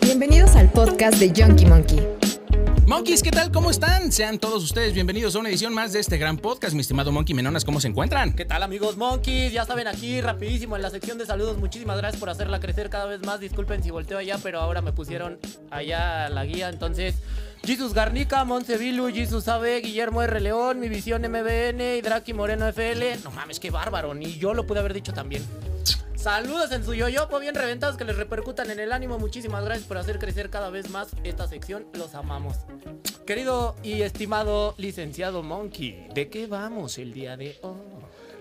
Bienvenidos al podcast de Junkie Monkey. Monkeys, ¿qué tal? ¿Cómo están? Sean todos ustedes bienvenidos a una edición más de este gran podcast. Mi estimado Monkey Menonas, ¿cómo se encuentran? ¿Qué tal amigos Monkeys? Ya saben aquí rapidísimo en la sección de saludos. Muchísimas gracias por hacerla crecer cada vez más. Disculpen si volteo allá, pero ahora me pusieron allá la guía. Entonces, Jesus Garnica, Monsevilu, Jesus Abe, Guillermo R. León, Mi Visión MBN y Draki Moreno FL. No mames, qué bárbaro. Ni yo lo pude haber dicho también. Saludos en su yoyopo bien reventados que les repercutan en el ánimo. Muchísimas gracias por hacer crecer cada vez más esta sección. Los amamos. Querido y estimado licenciado Monkey, ¿de qué vamos el día de hoy?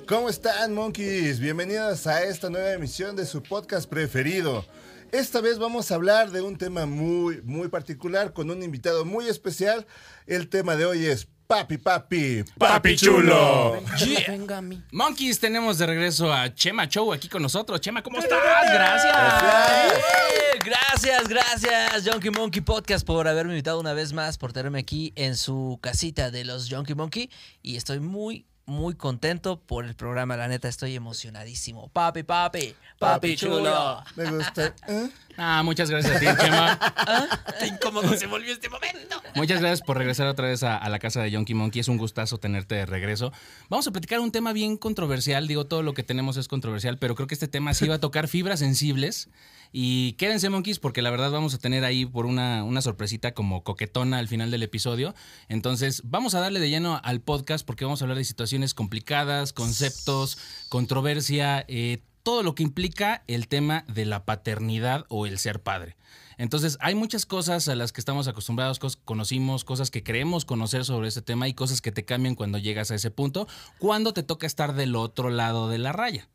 ¿Cómo están, monkeys? Bienvenidos a esta nueva emisión de su podcast preferido. Esta vez vamos a hablar de un tema muy, muy particular con un invitado muy especial. El tema de hoy es Papi, papi, papi chulo. Yeah. Venga a mí. Monkeys, tenemos de regreso a Chema Show aquí con nosotros. Chema, ¿cómo estás? Gracias. ¡Eh! Gracias, gracias, Junkie Monkey Podcast, por haberme invitado una vez más, por tenerme aquí en su casita de los Junkie Monkey. Y estoy muy, muy contento por el programa. La neta, estoy emocionadísimo. Papi, papi, papi chulo. Me gusta. ¿eh? Ah, muchas gracias a ti, Chema. Qué incómodo se volvió este momento. Muchas gracias por regresar otra vez a, a la casa de Yonky Monkey. Es un gustazo tenerte de regreso. Vamos a platicar un tema bien controversial. Digo, todo lo que tenemos es controversial, pero creo que este tema sí va a tocar fibras sensibles. Y quédense, monkeys, porque la verdad vamos a tener ahí por una, sorpresita como coquetona al final del episodio. Entonces, vamos a darle de lleno al podcast porque vamos a hablar de situaciones complicadas, conceptos, controversia, eh, todo lo que implica el tema de la paternidad o el ser padre. Entonces, hay muchas cosas a las que estamos acostumbrados, conocimos, cosas que creemos conocer sobre ese tema y cosas que te cambian cuando llegas a ese punto, cuando te toca estar del otro lado de la raya.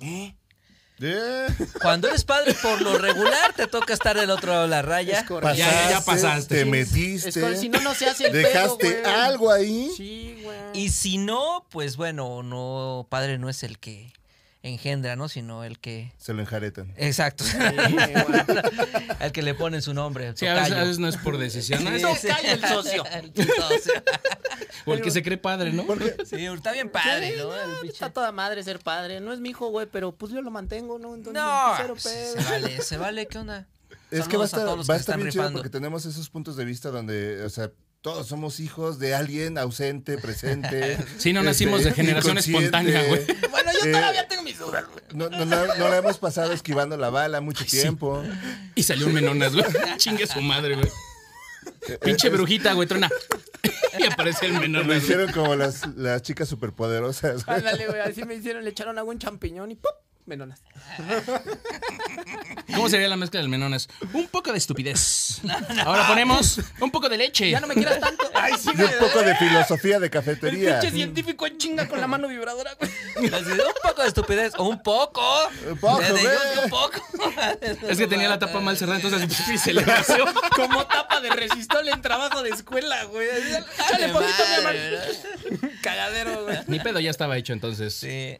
¿Eh? Cuando eres padre, por lo regular, te toca estar del otro lado de la raya. Es. Ya, ya pasaste. Te metiste. si no, no se hace el Dejaste pedo, güey. algo ahí. Sí, güey. Y si no, pues bueno, no, padre no es el que engendra, ¿no? Sino el que. Se lo enjaretan. Exacto. Sí. Al que le ponen su nombre. Sí, a veces, a no es por decisión, ¿no? El socio. El socio. o el que se cree padre, ¿no? Sí, está bien padre, Sí, ¿no? Está toda madre ser padre. No es mi hijo, güey, pero pues yo lo mantengo, ¿no? Entonces, No, cero pues, pedo. se vale, se vale, ¿qué onda? Es que va a a estar, todos los va a que estar están bien chido porque tenemos esos puntos de vista donde, o sea, todos somos hijos de alguien ausente, presente. Sí, no nacimos de generación inconsciente. espontánea, güey. Bueno, yo Eh, todavía tengo mis dudas, güey. No, no, no, no la hemos pasado esquivando la bala mucho tiempo. Y salió un menonas, güey. Chingue su madre, güey. Pinche brujita, güey, trona. y aparece el Lo menonas. güey. hicieron como las, las chicas superpoderosas. Ándale, güey, así me hicieron, le echaron agua un champiñón y ¡pum! Menonas. ¿Cómo sería la mezcla del menonas? Un poco de estupidez. Ahora ponemos un poco de leche. Ya no me quieras tanto. Ay, sí, Y un poco de filosofía de El cafetería. pinche científico en chinga con la mano vibradora, güey. Un poco de estupidez, o un poco. Un poco, De- de- güey. un poco. Es que tenía la tapa mal cerrada, entonces así se le vació. Como tapa de resistol en trabajo de escuela, güey. Échale poquito, mi amor. Cagadero, güey. Mi pedo ya estaba hecho, entonces. Sí.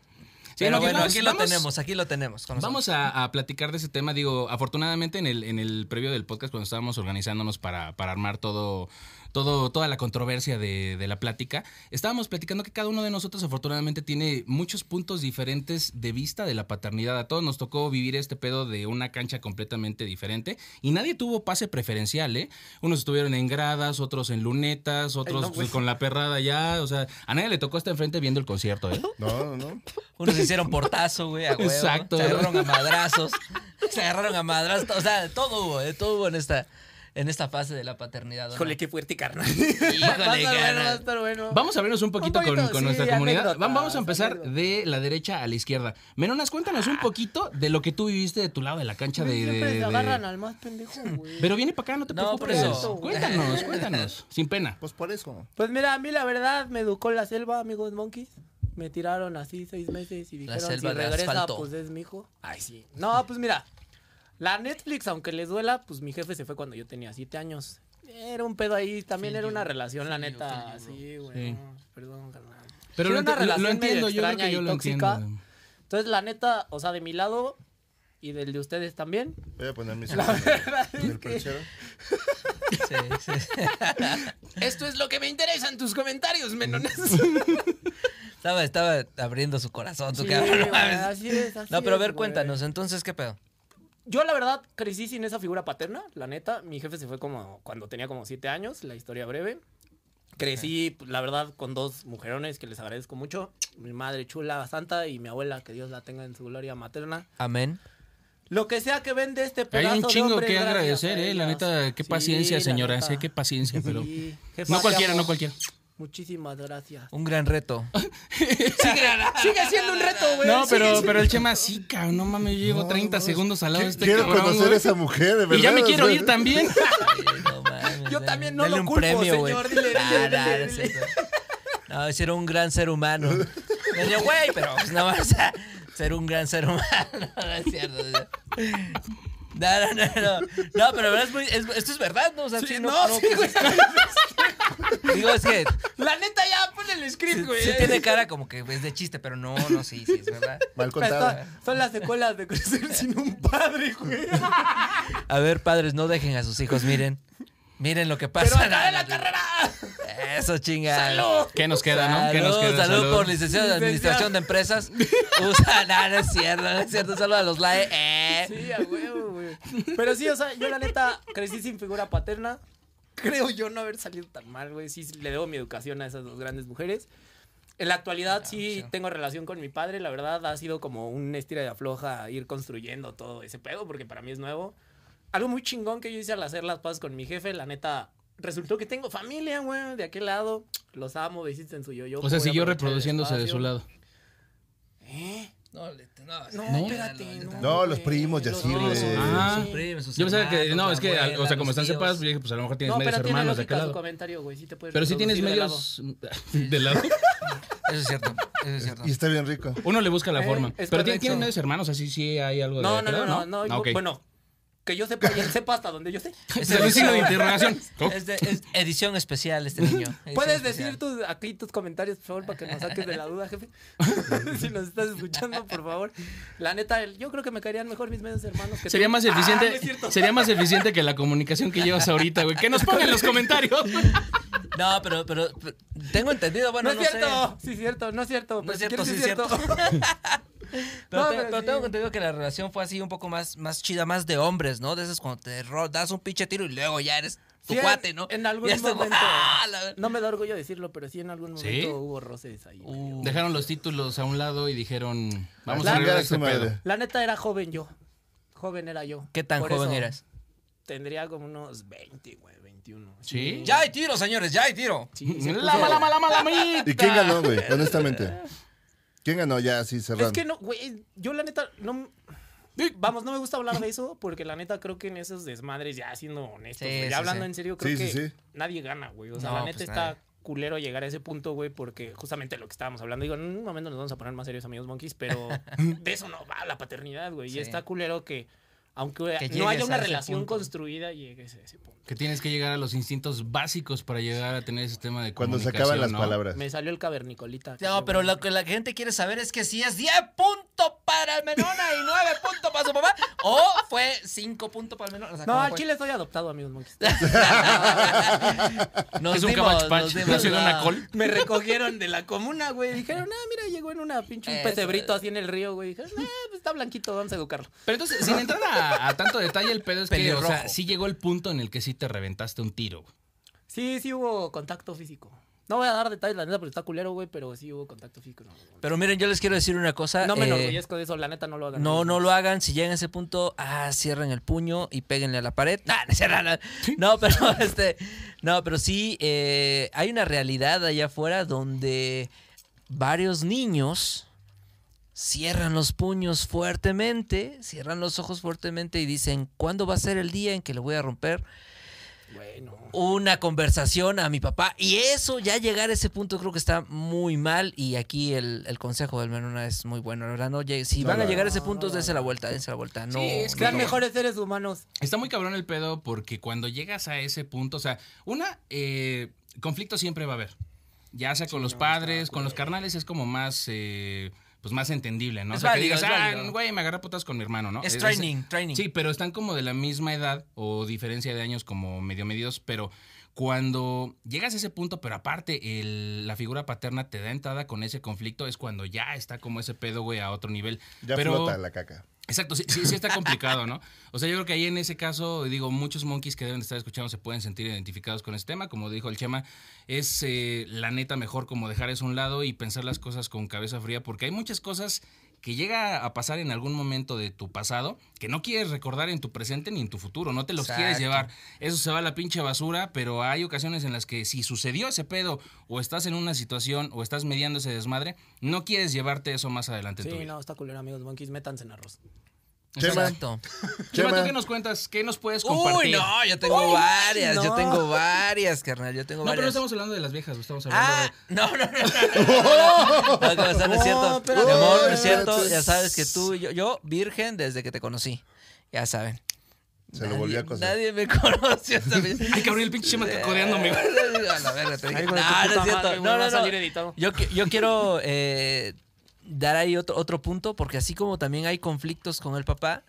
Sí, Pero bueno, vamos- aquí lo vamos- tenemos, aquí lo tenemos. con Vamos a, a platicar de ese tema. Digo, afortunadamente en el, en el previo del podcast, cuando estábamos organizándonos para, para armar todo, todo, toda la controversia de, de la plática, estábamos platicando que cada uno de nosotros afortunadamente tiene muchos puntos diferentes de vista de la paternidad. A todos nos tocó vivir este pedo de una cancha completamente diferente y nadie tuvo pase preferencial, ¿eh? Unos estuvieron en gradas, otros en lunetas, otros no, güey. con la perrada ya. O sea, a nadie le tocó estar enfrente viendo el concierto, ¿eh? No, no, no. Unos se hicieron portazo, güey, a huevo. Exacto. Se agarraron a madrazos. Se agarraron a madrazos. O sea, todo hubo, eh, todo hubo en esta, en esta fase de la paternidad. Híjole, qué fuerte, carnal. Híjole, va a estar bueno, carnal. va a estar bueno. Vamos a vernos un poquito, poquito, con, con sí, nuestra comunidad. Vamos a empezar de la derecha a la izquierda. Menonas, cuéntanos un poquito de lo que tú viviste de tu lado de la cancha de... Siempre de- agarran al más pendejo, güey. Pero viene para acá, no te No, por preocupes. eso. Cuéntanos, cuéntanos. Sin pena. Pues por eso. Pues mira, a mí la verdad me educó la selva, amigos monkeys. Me tiraron así seis meses y La dijeron selva si regresa, asfalto. pues es mi hijo. Ay, sí. No, pues mira, la Netflix, aunque les duela, pues mi jefe se fue cuando yo tenía siete años. Era un pedo ahí, también era una relación, la neta. Sí, güey. Sí. perdón, carnal. Pero lo, era una lo- lo relación medio entiendo, yo creo extraña que yo y lo tóxica. entiendo. Entonces, la neta, o sea, de mi lado y del de ustedes también. Voy a poner mis La verdad en es el que. Sí, sí. esto es lo que me interesa en tus comentarios, menones. Estaba, estaba abriendo su corazón, tu Sí, cabrón. así es, así No, pero a ver, cuéntanos, entonces, ¿qué pedo? Yo, la verdad, crecí sin esa figura paterna, la neta. Mi jefe se fue como cuando tenía como siete años, la historia breve. Crecí, pues, la verdad, con dos mujerones que les agradezco mucho. Mi madre chula, santa, y mi abuela, que Dios la tenga en su gloria materna. Amén. Lo que sea que vende este Hay pedazo un de chingo hombre, que agradecer, eh. La neta, qué Sí, paciencia, señora. Sé qué paciencia, pero. Sí, jefa, No cualquiera, no cualquiera. Muchísimas gracias. Un gran reto. Sigue siendo un reto, güey. No, pero, pero el Chema sí, cabrón. No mames, yo llevo 30 segundos al lado de este Quiero cabrón, conocer a esa mujer, de verdad. Y ya me quiero ir también. No mames, Yo también no dale lo un culpo, premio, güey. señor, dile, dile, dile, no dile. No, ese era un gran ser humano. Medio güey, pero pues nada más a ser un gran ser humano. No es cierto. No, no, no, no. No, pero la verdad es muy. es- esto es verdad, ¿no? O sea, sí, no, no, no, sí, güey. Digo, es que La neta, ya pon el sí, script, güey. sí tiene cara como que es de chiste, pero no, no, sí, sí, es verdad. Mal Pero contada. Son, son las secuelas de crecer sin un padre, güey. A ver, padres, no dejen a sus hijos, miren. Miren lo que pasa. Pero acabé la carrera. Eso chinga. ¡Salud! ¿Qué nos queda, no? ¿Qué nos Salud, queda? salud por licenciado de. Administración de Empresas. Usa, no, no es cierto, no es cierto. Saludos a los LAE. Eh. Sí, a huevo, güey. Pero sí, o sea, yo la neta crecí sin figura paterna. Creo yo no haber salido tan mal, güey. Sí, le debo mi educación a esas dos grandes mujeres. En la actualidad sí tengo relación con mi padre. La verdad ha sido como un estira de afloja ir construyendo todo ese pedo, porque para mí es nuevo. Algo muy chingón que yo hice al hacer las paces con mi jefe, la neta, resultó que tengo familia, güey, de aquel lado. Los amo, visiten su yo-yo. O sea, siguió reproduciéndose de su lado. ¿Eh? No, le- no, No, ¿No? espérate. No, No, los primos y los así, primos. Ah. Primos, Yo pensaba que, no, es que, o sea, como están separados, pues dije, pues a lo mejor tienes No, medios hermanos de su lado. comentario, güey. Sí te puedes Pero sí tienes medios de lado. Eso es cierto, eso es cierto. Y está bien rico. Uno le busca la Eh, forma. Pero tiene- correcto. tienes medios hermanos, así sí hay algo de No, no, no, no, no. Ah. Bueno, que yo sepa y él sepa hasta donde yo sé. Es un signo de interrogación. Es, de- es edición especial este niño. edición Puedes especial. decir tus, aquí tus comentarios, por favor, para que nos saques de la duda, jefe. si nos estás escuchando, por favor. La neta, el- yo creo que me caerían mejor mis medios hermanos que Sería tú. más Ah, no eficiente, cierto. sería más eficiente que la comunicación que llevas ahorita, güey. Que nos pongan los comentarios. No, pero, pero, pero tengo entendido, bueno, no no, es sé. cierto, sí es cierto, no es cierto. No es pero cierto, si sí quieres, es cierto. Pero, No, te- pero pero sí. tengo entendido que la relación fue así un poco más, más chida, más de hombres, ¿no? De esas cuando te das un pinche tiro y luego ya eres tu Sí, cuate, ¿no? En algún momento. ¡Ah! la- No me da orgullo decirlo, pero sí en algún momento ¿Sí? hubo roces ahí. Uh, Dejaron los títulos a un lado y dijeron, vamos La- a arreglar este pedo. La neta era joven yo. Joven era yo. ¿Qué tan Por joven eras? Tendría como unos 20, güey, 21. ¿Sí? Ya hay tiro, señores, ya hay tiro. Sí, La mala, mala, mala. ¿Y quién ganó, güey? Honestamente. ¿Quién ganó ya así cerrando? Es que no, güey, yo la neta, no... Vamos, no me gusta hablar de eso porque la neta creo que en esos desmadres, ya siendo honestos, Sí, güey, sí, ya hablando sí. en serio, creo Sí, que sí, sí. nadie gana, güey. O sea, No, la neta pues está nadie. culero llegar a ese punto, güey, porque justamente lo que estábamos hablando, digo, en un momento nos vamos a poner más serios, amigos monkeys, pero de eso no va la paternidad, güey. Sí. Y está culero que, aunque Que no haya una relación punto. construida, llegues a ese punto. Que tienes que llegar a los instintos básicos para llegar a tener ese tema de Cuando se acaban las ¿no? palabras. Me salió el cavernicolita. No, pero lo que la gente quiere saber es que si es 10 puntos para el Menona y 9 puntos para su papá, o fue 5 puntos para el Menona. O sea, No, ¿cómo al chile estoy adoptado, amigos monkeys. Nos Es un dimos, nos dimos una col. Me recogieron de la comuna, güey. Dijeron, ah, mira, llegó en una pinche un Eso pesebrito es. así en el río, güey. Dijeron, ah, pues está blanquito, vamos a educarlo. Pero entonces, sin entrar a, a tanto detalle, el pedo es que, o sea, sí llegó el punto en el que sí te reventaste un tiro. Sí, sí hubo contacto físico. No voy a dar detalles, la neta, porque está culero, güey, pero sí hubo contacto físico. No, Pero miren, yo les quiero decir una cosa. no me eh, enorgullezco de eso, la neta no lo hagan. No, no lo hagan. Si llegan a ese punto, ah, cierren el puño y péguenle a la pared. Nah, no, no, pero este, no, pero sí eh, hay una realidad allá afuera donde varios niños cierran los puños fuertemente, cierran los ojos fuertemente y dicen, ¿cuándo va a ser el día en que le voy a romper Bueno. una conversación a mi papá? Y eso, ya llegar a ese punto creo que está muy mal y aquí el, el consejo del Menona es muy bueno, la verdad, no si No van a llegar a ese punto, No dense la vuelta, dense la vuelta, no. Sí, es que- Sean no. mejores seres humanos. Está muy cabrón el pedo porque cuando llegas a ese punto, o sea, una, eh, conflicto siempre va a haber. Ya sea con los no, padres, con los carnales es como más, eh, pues más entendible, ¿no? Es o sea, válido, que digas, es ah, güey, me agarré putas con mi hermano, ¿no? Es training, training. Sí, pero están como de la misma edad o diferencia de años como medio medios, pero Cuando llegas a ese punto, pero aparte el- la figura paterna te da entrada con ese conflicto, es cuando ya está como ese pedo, güey, a otro nivel. Ya pero, flota la caca. Exacto, sí, sí, sí está complicado, ¿no? O sea, yo creo que ahí en ese caso, digo, muchos monkeys que deben de estar escuchando se pueden sentir identificados con este tema. Como dijo el Chema, es eh, la neta mejor como dejar eso a un lado y pensar las cosas con cabeza fría, porque hay muchas cosas que llega a pasar en algún momento de tu pasado que no quieres recordar en tu presente ni en tu futuro, no te los quieres llevar. Eso se va a la pinche basura, pero hay ocasiones en las que si sucedió ese pedo o estás en una situación o estás mediando ese desmadre, no quieres llevarte eso más adelante en tu Sí, vida. no, está culero, amigos. Monkeys, métanse en arroz. Chema. Exacto. Chema, Chema. ¿tú qué nos cuentas? ¿Qué nos puedes Uy, compartir? no, yo tengo varias, yo no. tengo varias, carnal, yo tengo No, pero no varias. estamos hablando de las viejas, estamos hablando Ah, de... no, no, no, no. No, no, no, no, no es cierto. No. Mi amor, no es Oh, cierto. Ya sabes que tú y yo, yo, virgen desde que te conocí. Ya saben. Se lo volvió a coser. Nadie me conoció. ¿sabes? Ay, cabrón, el pinche Chema codeándome. güey. A la verga, te dije. Ay, hijo de tu No, no puta es cierto. madre, güey, No, va no, a no. Dar ahí otro, otro punto, porque así como también hay conflictos con el papá,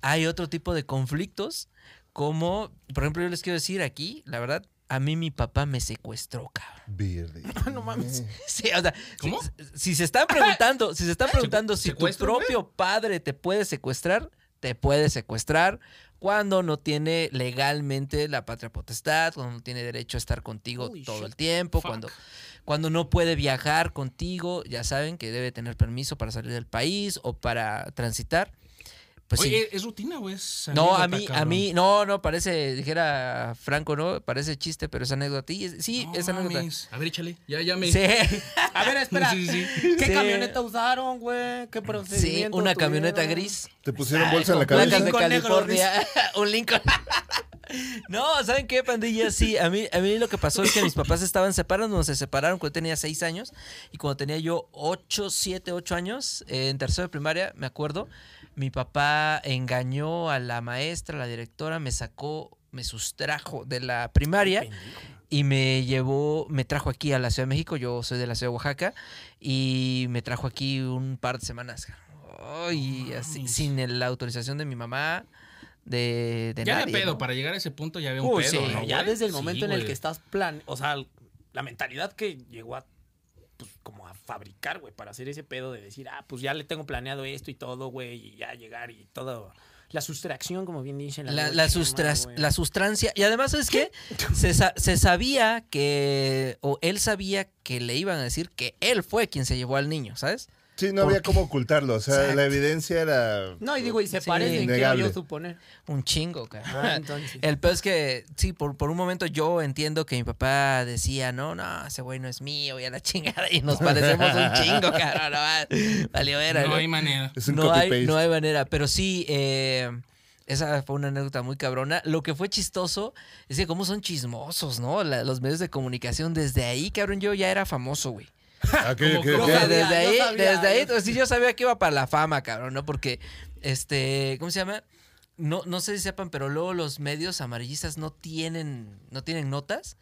hay otro tipo de conflictos, como, por ejemplo, yo les quiero decir aquí, la verdad, a mí mi papá me secuestró, cabrón. Verde. No mames. Sí, o sea, ¿Cómo? Si, si se están preguntando, si se están preguntando si tu propio padre te puede secuestrar, te puede secuestrar cuando no tiene legalmente la patria potestad, cuando no tiene derecho a estar contigo Holy todo shit. el tiempo, Fuck. cuando cuando no puede viajar contigo, ya saben que debe tener permiso para salir del país o para transitar. Pues sí. Oye, es rutina, güey. es No, a mí, a mí, no, no, parece, dijera Franco, ¿no? Parece chiste, pero es anécdota. Y es- Sí, No es anécdota. mames. A ver, échale. Ya, ya me... Sí. A ver, espera. Sí, sí, sí. ¿Qué Sí. camioneta usaron, güey? ¿Qué Sí, procedimiento una camioneta gris. Te pusieron bolsa en la cabeza. de Lincoln negro, California. un Lincoln. No, ¿saben qué, pandilla? Sí, a mí, a mí lo que pasó es que mis papás estaban separando, se separaron cuando tenía seis años y cuando tenía yo ocho, siete, ocho años, eh, en tercero de primaria, me acuerdo, mi papá engañó a la maestra, a la directora, me sacó, me sustrajo de la primaria y me llevó, me trajo aquí a la Ciudad de México, yo soy de la Ciudad de Oaxaca, y me trajo aquí un par de semanas. Ay, así, sin la autorización de mi mamá, de, de Ya nadie. de pedo, ¿no? para llegar a ese punto ya había un Uy, pedo, sí, ¿no, ya güey? desde el Sí, momento en el que estás plan, o sea, la mentalidad que llegó a pues como a fabricar, güey, para hacer ese pedo de decir, ah, pues ya le tengo planeado esto y todo, güey, y ya llegar y todo la sustracción, como bien dicen La, la, güey. la sustrancia. Y además, ¿sabes qué? Se, se sabía que, o él sabía que le iban a decir que él fue quien se llevó al niño, ¿sabes? Sí, no había cómo ocultarlo. O sea, Exacto. la evidencia era. No, y digo, y se Sí. parecen, quiero yo suponer. Un chingo, Ah, cara. entonces. El peor es que, sí, por, por un momento yo entiendo que mi papá decía, no, no, ese güey no es mío, y a la chingada, y nos parecemos un chingo, cara. No, va- valió era, No ¿no? hay manera. Es un no hay, no hay manera, pero sí, eh, esa fue una anécdota muy cabrona. Lo que fue chistoso es que cómo son chismosos, ¿no? La- los medios de comunicación, desde ahí, cabrón, yo ya era famoso, güey. Ah, desde ahí, desde ahí, yo- entonces, sí, yo sabía que iba para la fama, cabrón, ¿no? Porque, este, ¿cómo se llama? No, no sé si sepan, pero luego los medios amarillistas no tienen, no tienen notas.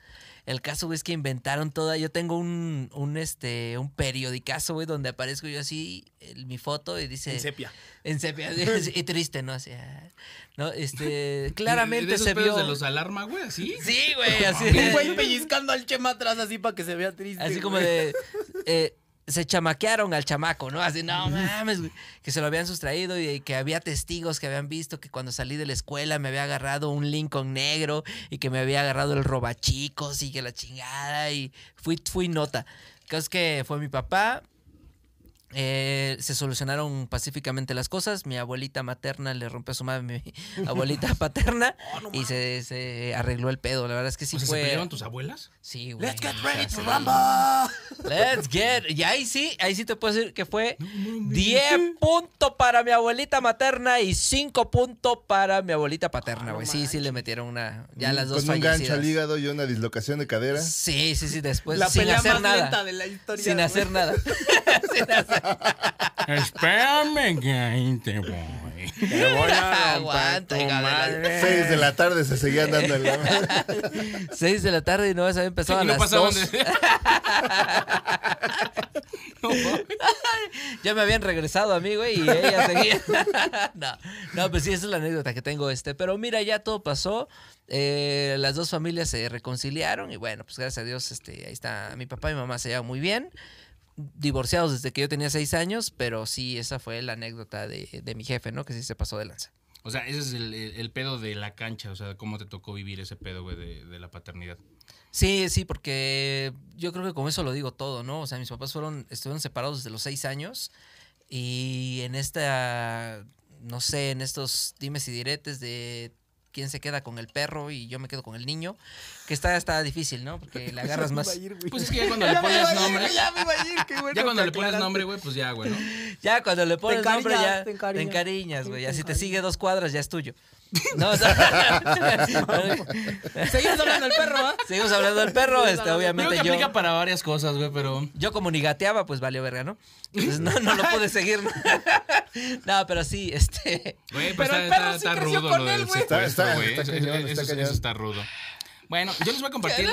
El caso, güey, es que inventaron toda. Yo tengo un, un, este, un periodicazo, güey, donde aparezco yo así, el- mi foto y dice. En sepia. En sepia, y triste, ¿no? Así, ah, no, este, ¿De claramente esos se pedos vio. de los alarma, güey? ¿Así? Sí, güey, así. Un güey pellizcando al chema atrás así para que se vea triste. Así como güey. de. eh, se chamaquearon al chamaco, ¿no? Así, no mames, güey. Que se lo habían sustraído y que había testigos que habían visto que cuando salí de la escuela me había agarrado un Lincoln negro y que me había agarrado el robachicos y que la chingada. Y fui, fui nota. Que es que fue mi papá. Eh, se solucionaron pacíficamente las cosas. Mi abuelita materna le rompió a su madre mi abuelita paterna y se, se arregló el pedo. La verdad es que sí o sea, ¿se fue. pelearon tus abuelas? Sí, güey. Let's get ready to rumble. Let's get. Y ahí sí, ahí sí te puedo decir que fue 10 puntos para mi abuelita materna y 5 puntos para mi abuelita paterna, Ah, no güey. sí, sí le metieron una. Ya las dos Con un gancho al hígado y una dislocación de cadera. Sí, sí, sí, después. la sin pelea hacer más nada. lenta de la historia. sin hacer nada. Sin hacer- Espérame que ahí te voy. Te voy a Aguanta. Seis de la tarde se seguían dando en la Seis de la tarde y no había empezado a no las dos. de- No, mames. Ya me habían regresado a mí, güey, y ella seguía. no, no, pues sí, esa es la anécdota que tengo este. Pero mira, ya todo pasó. eh, las dos familias se reconciliaron y bueno, pues gracias a Dios, este, ahí está. Mi papá y mi mamá se llevan muy bien. Divorciados desde que yo tenía seis años, pero sí, esa fue la anécdota de, de mi jefe, ¿no? Que sí se pasó de lanza. O sea, ese es el, el- el pedo de la cancha. O sea, cómo te tocó vivir ese pedo, güey, de, de la paternidad. Sí, sí, porque yo creo que con eso lo digo todo, ¿no? O sea, mis papás fueron, estuvieron separados desde los seis años y en esta, no sé, en estos dimes y diretes de quién se queda con el perro y yo me quedo con el niño, que está, está difícil, ¿no? Porque le agarras más. Pues es que ya cuando le pones nombre. Ya cuando le pones nombre, güey, pues ya, güey, ¿no? Ya cuando le pones nombre ya te encariñas. güey. Ya te si te sigue dos cuadras ya es tuyo. No, o sea, Seguimos hablando del perro, ¿ah? seguimos hablando del perro, este, Creo que obviamente yo. aplica para varias cosas, güey, pero. Yo como ni gateaba, pues valió verga, ¿no? Entonces no, no lo pude seguir. no, pero sí, este... Güey, pues Pero está, el perro está- sí está creció rudo con lo del él, güey. Está- está- está está eso cañón. está rudo. Bueno, yo les voy a compartir.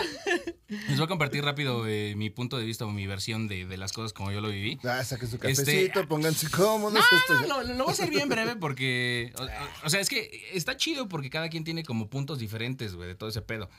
Les voy a compartir rápido eh, mi punto de vista o mi versión de, de las cosas como yo lo viví. Ah, saquen su Este, cafecito, pónganse cómodos. No, esto lo, lo voy a hacer bien breve porque. O, o- o sea, es que está chido porque cada quien tiene como puntos diferentes, güey, de todo ese pedo.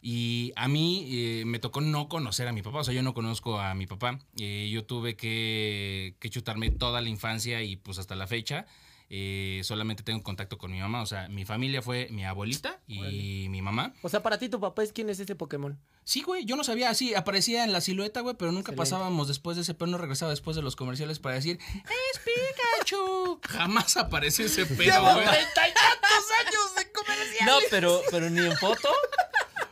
Y a mí eh, me tocó no conocer a mi papá, o sea, yo no conozco a mi papá. Eh, yo tuve que, que chutarme toda la infancia y pues hasta la fecha. Eh, solamente tengo contacto con mi mamá, o sea, mi familia fue mi abuelita y mi mamá. O sea, para ti tu papá es quién es ese Pokémon. Sí, güey, yo no sabía, así aparecía en la silueta, güey, pero nunca Excelente. pasábamos después de ese pedo, no regresaba después de los comerciales para decir, ¡Es Pikachu! Jamás apareció ese pedo, güey. años de comercial! No, pero, pero ni en foto.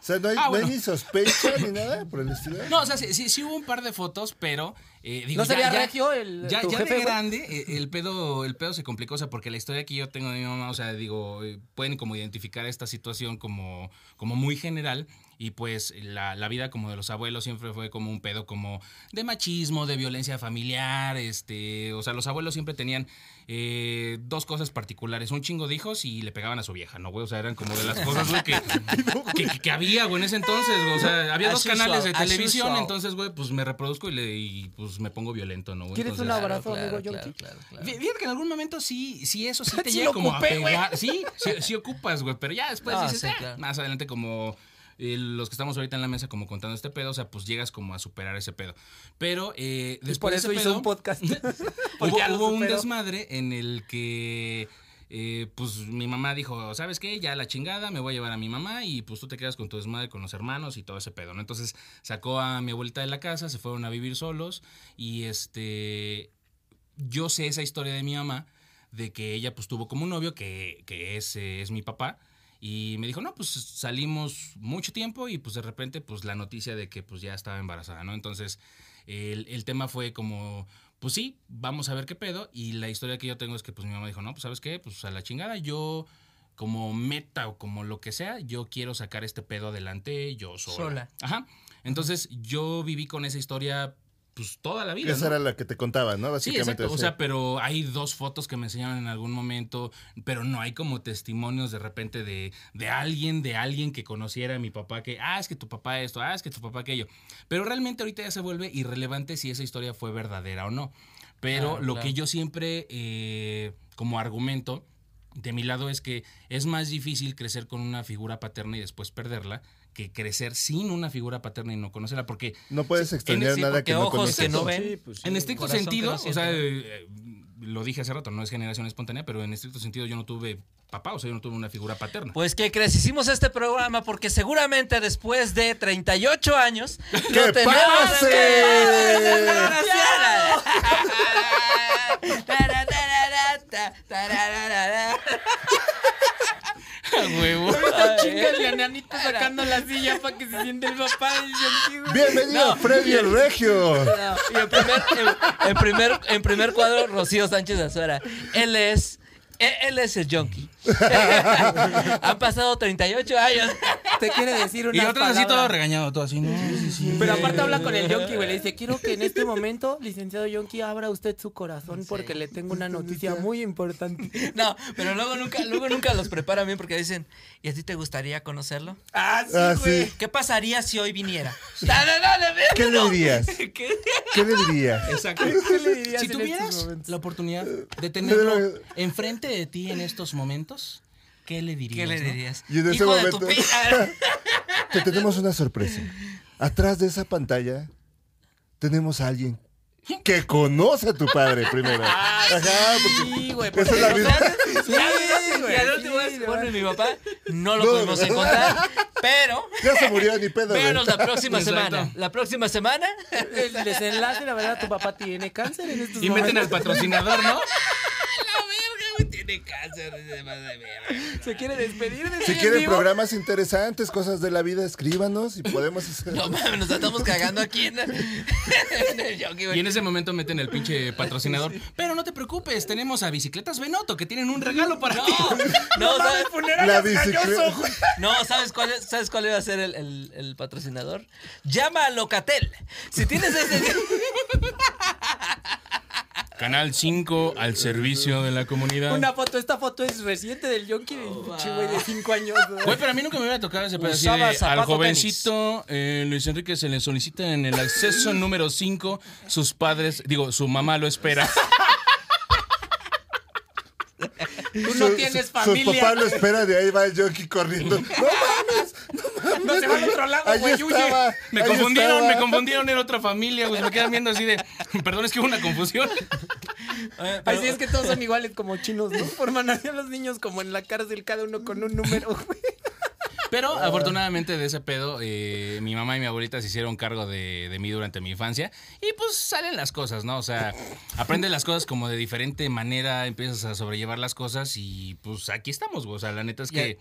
O sea, no hay, Ah, no hay ni sospecha ni nada por el estilo. No, o sea, sí, sí, sí hubo un par de fotos, pero eh, digo, ¿No sería ya, Regio el ya, tu ya jefe, de güey? grande, eh, el pedo, el pedo se complicó, o sea, porque la historia que yo tengo de mi mamá, o sea, digo, eh, pueden como identificar esta situación como, como muy general. Y pues la, la vida como de los abuelos siempre fue como un pedo como de machismo, de violencia familiar, este, o sea, los abuelos siempre tenían eh, dos cosas particulares, un chingo de hijos y le pegaban a su vieja, ¿no, güey? O sea, eran como de las cosas, güey, que, que, que- que había, güey, en ese entonces, güey. O sea, había dos canales de televisión, entonces, güey, pues me reproduzco y, le, y pues me pongo violento, ¿no, güey? ¿Quieres Entonces, un abrazo, Claro, amigo claro, claro, claro. Fí- Fíjate que en algún momento sí, sí, eso sí te llega como ocupé, a pegar. Sí, sí, sí ocupas, güey, pero ya después Ah, dices, sí, claro. más adelante como eh, los que estamos ahorita en la mesa como contando este pedo, o sea, pues llegas como a superar ese pedo. Pero eh, Y después por de eso ese hizo un podcast. hubo, Porque lo hubo un desmadre en el que eh, pues mi mamá dijo, ¿sabes qué? Ya la chingada, me voy a llevar a mi mamá y pues tú te quedas con tu desmadre, con los hermanos y todo ese pedo, ¿no? Entonces sacó a mi abuelita de la casa, se fueron a vivir solos y este, yo sé esa historia de mi mamá, de que ella pues tuvo como un novio que, que es, eh, es mi papá. Y me dijo, no, pues salimos mucho tiempo y pues de repente pues la noticia de que pues ya estaba embarazada, ¿no? Entonces el, el tema fue como, pues sí, vamos a ver qué pedo. Y la historia que yo tengo es que pues mi mamá dijo, no, pues sabes qué, pues a la chingada, yo como meta o como lo que sea, yo quiero sacar este pedo adelante yo sola. Sola. Ajá. Entonces yo viví con esa historia pues toda la vida. Esa ¿no? era la que te contaba, ¿no? Sí, Básicamente. exacto. O sí. sea, pero hay dos fotos que me enseñaron en algún momento, pero no hay como testimonios de repente de, de alguien, de alguien que conociera a mi papá que, ah, es que tu papá esto, ah, es que tu papá aquello. Pero realmente ahorita ya se vuelve irrelevante si esa historia fue verdadera o no. Pero Claro, lo claro. que yo siempre, eh, como argumento, de mi lado es que es más difícil crecer con una figura paterna y después perderla que crecer sin una figura paterna y no conocerla, porque no puedes ese- nada que no ojos que no Sí, ven. pues sí. en estricto corazón que sentido, no o sea, eh, lo dije hace rato, no es generación espontánea, pero en estricto sentido yo no tuve papá, o sea, yo no tuve una figura paterna. Pues, ¿qué crees? Hicimos este programa porque seguramente después de 38 años... ¡Que lo tenemos pase! A huevo. Chinga el enanito sacando la silla para que se siente el papá. güey. Bienvenido No. Freddy el Regio. No, y en primer, en, en primer, en primer cuadro, Rocío Sánchez Azuara. Él es Él es el junkie. Han pasado 38 años. Te quiere decir una Y otros así todo regañado, todo así, ¿no? Sí, sí. Pero aparte habla con el Yonki, güey. Le dice, quiero que en este momento, licenciado Yonki, abra usted su corazón porque le tengo una noticia muy importante. No, pero luego nunca, luego nunca los preparan bien porque dicen, ¿y a ti te gustaría conocerlo? Ah, sí, Ah, güey. sí. ¿Qué pasaría si hoy viniera? Dale, dale, dale, ¿Qué le dirías? ¿Qué? ¿Qué le dirías? Exacto. ¿Qué le dirías Si tuvieras la oportunidad de tenerlo enfrente de ti en estos momentos, ¿qué le dirías? ¿Qué le no? dirías? Y en ese Hijo de tu momento- Te tenemos una sorpresa. Atrás de esa pantalla tenemos a alguien que conoce a tu padre primero. Ajá, porque Sí, güey. esa es la vida. Sí, Y güey. al último sí, es, bueno, mi papá no lo No, podemos no. encontrar, pero Ya se murió ni pedo. güey. véanos la próxima Exacto. semana. La próxima semana El desenlace, la verdad, tu papá tiene cáncer en estos Y meten al momentos. patrocinador, ¿no? Tiene cáncer. Se quiere despedir de Si quieren vivo. programas interesantes, cosas de la vida, escríbanos y podemos hacer. No mames, nos estamos cagando aquí en, en el güey. Y en ese momento meten el pinche patrocinador. Pero no te preocupes, tenemos a Bicicletas Benoto que tienen un regalo para ti. No, ¿sabes? La bicicleta. No, ¿sabes cuál, es- ¿sabes cuál iba a ser el, el- el patrocinador? Llama a Locatel. Si tienes ese... Canal 5 al servicio de la comunidad. Una foto, esta foto es reciente del Yonki de pinche güey de 5 años. güey. Güey, pero a mí nunca me hubiera tocado ese zapato al jovencito eh, Luis Enrique se le solicita en el acceso número 5 sus padres, digo, su mamá lo espera. Tú no tienes Su familia. papá lo espera, de ahí va el jockey corriendo. No mames, No se va al otro lado, güey. estaba. Me confundieron, estaba. me confundieron en otra familia, güey. Me quedan viendo así de, perdón, es que hubo una confusión. Así es que todos son iguales como chinos, ¿no? Forman así a los niños como en la cárcel, cada uno con un número, güey. Pero afortunadamente de ese pedo, eh, mi mamá y mi abuelita se hicieron cargo de, de mí durante mi infancia. Y pues salen las cosas, ¿no? O sea, aprendes las cosas como de diferente manera, empiezas a sobrellevar las cosas y pues aquí estamos, güey. O sea, la neta es que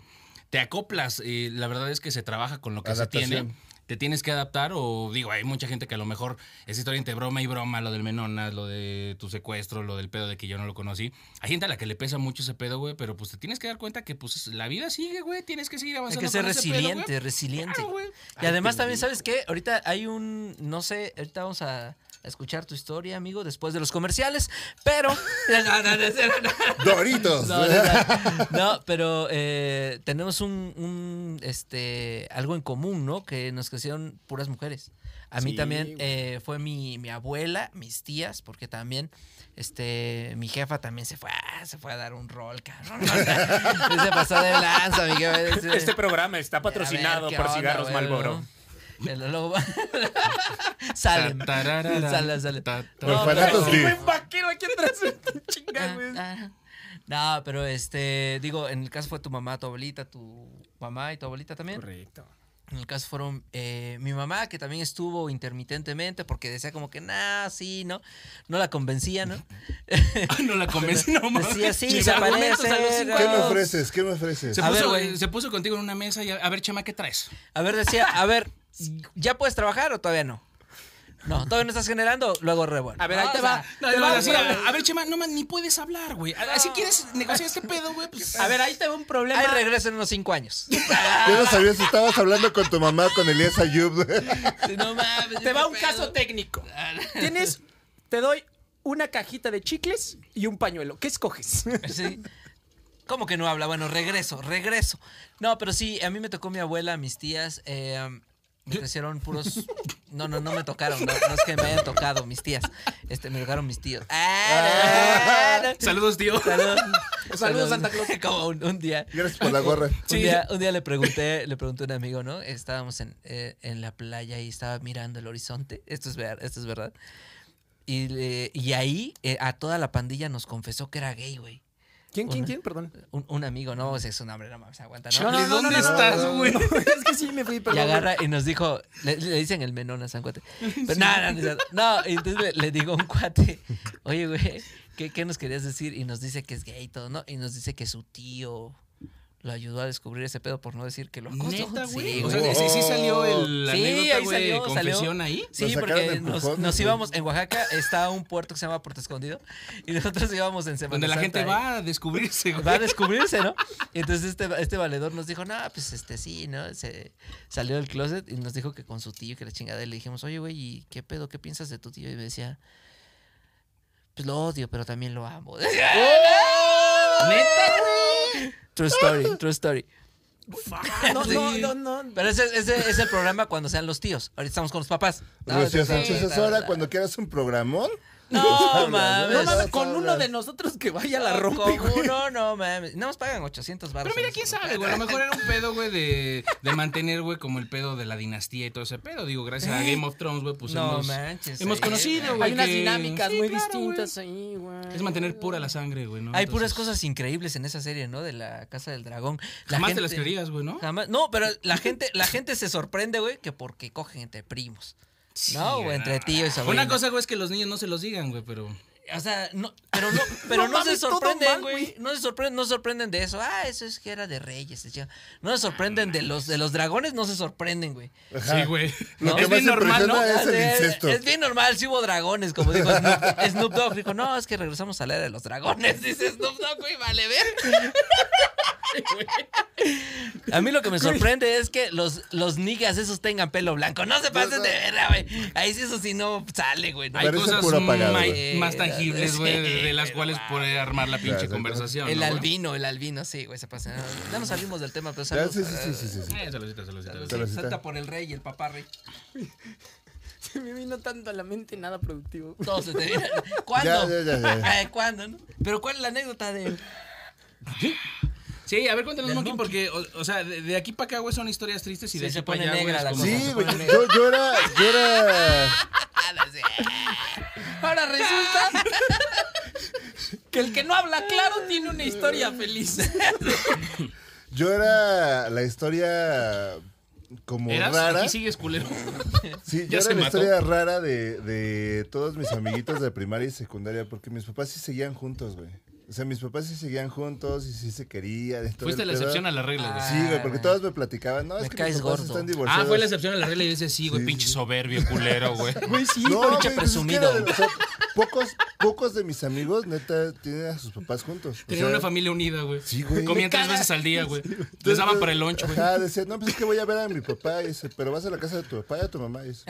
te acoplas. eh, la verdad es que se trabaja con lo que se tiene. Te tienes que adaptar o digo, hay mucha gente que a lo mejor es historia entre broma y broma, lo del Menonas, lo de tu secuestro, lo del pedo de que yo no lo conocí. Hay gente a la que le pesa mucho ese pedo, güey, pero pues te tienes que dar cuenta que pues la vida sigue, güey, tienes que seguir Hay avanzando. que ser con ese pedo, resiliente, resiliente. Claro, y además también, ¿sabes qué? Ahorita hay un, no sé, ahorita vamos a, a escuchar tu historia, amigo, después de los comerciales, pero... No, no. Doritos. No, no, no. No, pero eh, tenemos un, un, este, algo en común, ¿no? Que nos crecieron puras mujeres. A mí Sí, también eh, fue mi, mi abuela, mis tías, porque también este, mi jefa también se fue, a, se fue a dar un rol, cabrón. Se pasó de lanza, mi jefa. Este programa está ver, patrocinado ¿qué por onda, cigarros? Malboro. El lobo. Salen. Ta- tararara, Sale, sale. Por No, pero- sí. Buen vaquero aquí atrás. Chinga, güey. Ah, ah. No, pero este, digo, en el caso fue tu mamá, tu abuelita, tu mamá y tu abuelita también. Correcto. En el caso fueron eh, mi mamá, que también estuvo intermitentemente, porque decía como que, nah, sí, ¿no? No la convencía, ¿no? Ay, no la convencí, no mames. Decía, sí, Mis se. ¿Qué me ofreces? ¿Qué me ofreces? Se A ver, puso, güey. se puso contigo en una mesa y a, a ver, Chema, ¿qué traes? A ver, decía, a ver, ¿ya puedes trabajar o todavía no? No, todavía no estás generando, luego revuelvo. A ver, ahí No, te va. No, no, a, ver, Chema, no, man, ni puedes hablar, güey. A- Así quieres negociar este pedo, güey. Pues, A ver, ahí te va un problema. Ahí regreso en unos cinco años. Yo no sabía si estabas hablando con tu mamá, con Elías Ayub. Sí, no mames, Te va un pedo. caso técnico. Tienes, te doy una cajita de chicles y un pañuelo. ¿Qué escoges? Sí. ¿Cómo que no habla? Bueno, regreso, regreso. No, pero sí, a mí me tocó mi abuela, mis tías. eh, me crecieron puros. No, no, no me tocaron. No, no es que me hayan tocado mis tías. Este, me tocaron mis tíos. Ah, no, no. Saludos, tío. Saludos. Saludos, Santa Claus. Como un, un día. Gracias por la gorra. Un, día, un día le pregunté, le pregunté a un amigo, ¿no? Estábamos en, eh, en la playa y estaba mirando el horizonte. Esto es, ver, esto es verdad. Y, le- y ahí eh, a toda la pandilla nos confesó que era gay, güey. ¿Quién, quién, quién? Perdón. Un, un amigo, no, ese es un hombre, no mames, aguanta, ¿no? ¿Dónde estás, güey? Es que sí me fui, Y perdón. agarra y nos dijo, le, le dicen el menón a San Cuate. Pero nada, no, no, no, y entonces le, le digo a un cuate, oye, güey, ¿qué, ¿qué nos querías decir? Y nos dice que es gay y todo, ¿no? Y nos dice que su tío lo ayudó a descubrir ese pedo por no decir que lo acosó. Neta, güey. Sí, o sea, güey. sí, sí salió el, la Sí, anécdota, ahí güey, salió, confesión salió. ahí. Sí, porque nos, íbamos, en Oaxaca está un puerto que se llama Puerto Escondido y nosotros íbamos en Semana Donde la Santa gente ahí. va a descubrirse, güey. Va a descubrirse, ¿no? Y entonces este, este valedor nos dijo, no, pues este sí, ¿no? Se salió del closet y nos dijo que con su tío, que la chingada, y le dijimos, oye, güey, ¿y qué pedo? ¿Qué piensas de tu tío? Y me decía, pues lo odio, pero también lo amo. Neta, güey. True story, true story. No, no, no, no. Pero ese, ese es el programa cuando sean los tíos. Ahorita estamos con los papás. No, Sánchez, es hora cuando quieras un programón. No, No mames. mames, con uno de nosotros que vaya a la rompe, Con güey. uno, no mames. No nos pagan 800 baros. Pero mira, quién sabe, güey. A lo mejor era un pedo, güey, de, de mantener, güey, como el pedo de la dinastía y todo ese pedo. Digo, gracias a Game of Thrones, güey, pues No hemos, manches, hemos ahí, conocido, güey. Hay unas que- dinámicas Sí, muy claro, distintas güey. ahí, güey. Es mantener pura la sangre, güey, ¿no? Hay puras Entonces, cosas increíbles en esa serie, ¿no? De la Casa del Dragón. La Jamás te gente- las creerías, güey, ¿no? Jamás. No, pero la gente, la gente se sorprende, güey, que porque cogen entre primos. No, güey, entre tío y sobrino. Una cosa, güey, es que los niños no se los digan, güey, pero... O sea, no, pero no, pero no, No se sorprenden, güey. No se sorprenden, no se sorprenden de eso. Ah, eso es que era de reyes. No se sorprenden de los, de los dragones, no se sorprenden, güey. Sí, güey. Lo No, que es más bien normal, ¿no? es el Es- incesto. Es bien normal, sí hubo dragones, como dijo Snoop, Snoop Dogg. Dijo, no, es que regresamos a la era de los dragones. Dice Snoop Dogg, güey, vale ver. A mí lo que me sorprende es que los, los niggas esos tengan pelo blanco. No se pasen de verga, güey. Ahí sí eso sí no sale, güey. ¿no? Hay Parece cosas puro apagado, ma- güey. más tangibles, güey, de, de las cuales poder armar la pinche Claro, conversación. El ¿no, güey? albino, el albino, sí, güey, se pasa. Ya nos salimos del tema, pero Ya, saludos. sí, sí, sí, sí, sí, sí. Eh, saludcita, saludcita, saludcita. Saludcita. Santa por el rey y el papá rey. Se me vino tanto a la mente nada productivo. Todos se te vienen. ¿Cuándo? Ya, ya, ya, ya. Ay, ¿Cuándo? no? Pero ¿cuál es la anécdota de Sí, a ver, cuéntanos, Monkey, porque, o, o sea, de, de aquí para acá, güey, son historias tristes y Sí, de se aquí para pone allá, güey, negra es la como- cosa. Sí, se güey. Yo, yo era. Yo era. Ahora resulta que el que no habla claro tiene una historia feliz. Yo era la historia como ¿Eras? rara. Aquí sigues culero. Sí, Ya yo se era la mató. historia rara de, de todos mis amiguitos de primaria y secundaria, porque mis papás sí seguían juntos, güey. O sea, mis papás sí seguían juntos y sí se querían. Fuiste la excepción a la regla, güey. Sí, güey, porque Ah, todos me platicaban, no, Me es que caes mis papás gordo. están divorciados. Ah, fue la excepción a la regla y dices, sí, güey, Sí, pinche sí. soberbio, culero, güey. Güey, sí. No, pinche güey, pues es que presumido. o sea, pocos, pocos de mis amigos, neta, tienen a sus papás juntos. O Tenían sea, una familia unida, güey. Sí, güey. Comían tres veces al día, güey. Les Entonces, daban para el lunch, güey. Ajá, decía, no, pues es que voy a ver a mi papá. Y dice, pero vas a la casa de tu papá y a tu mamá. Y dice,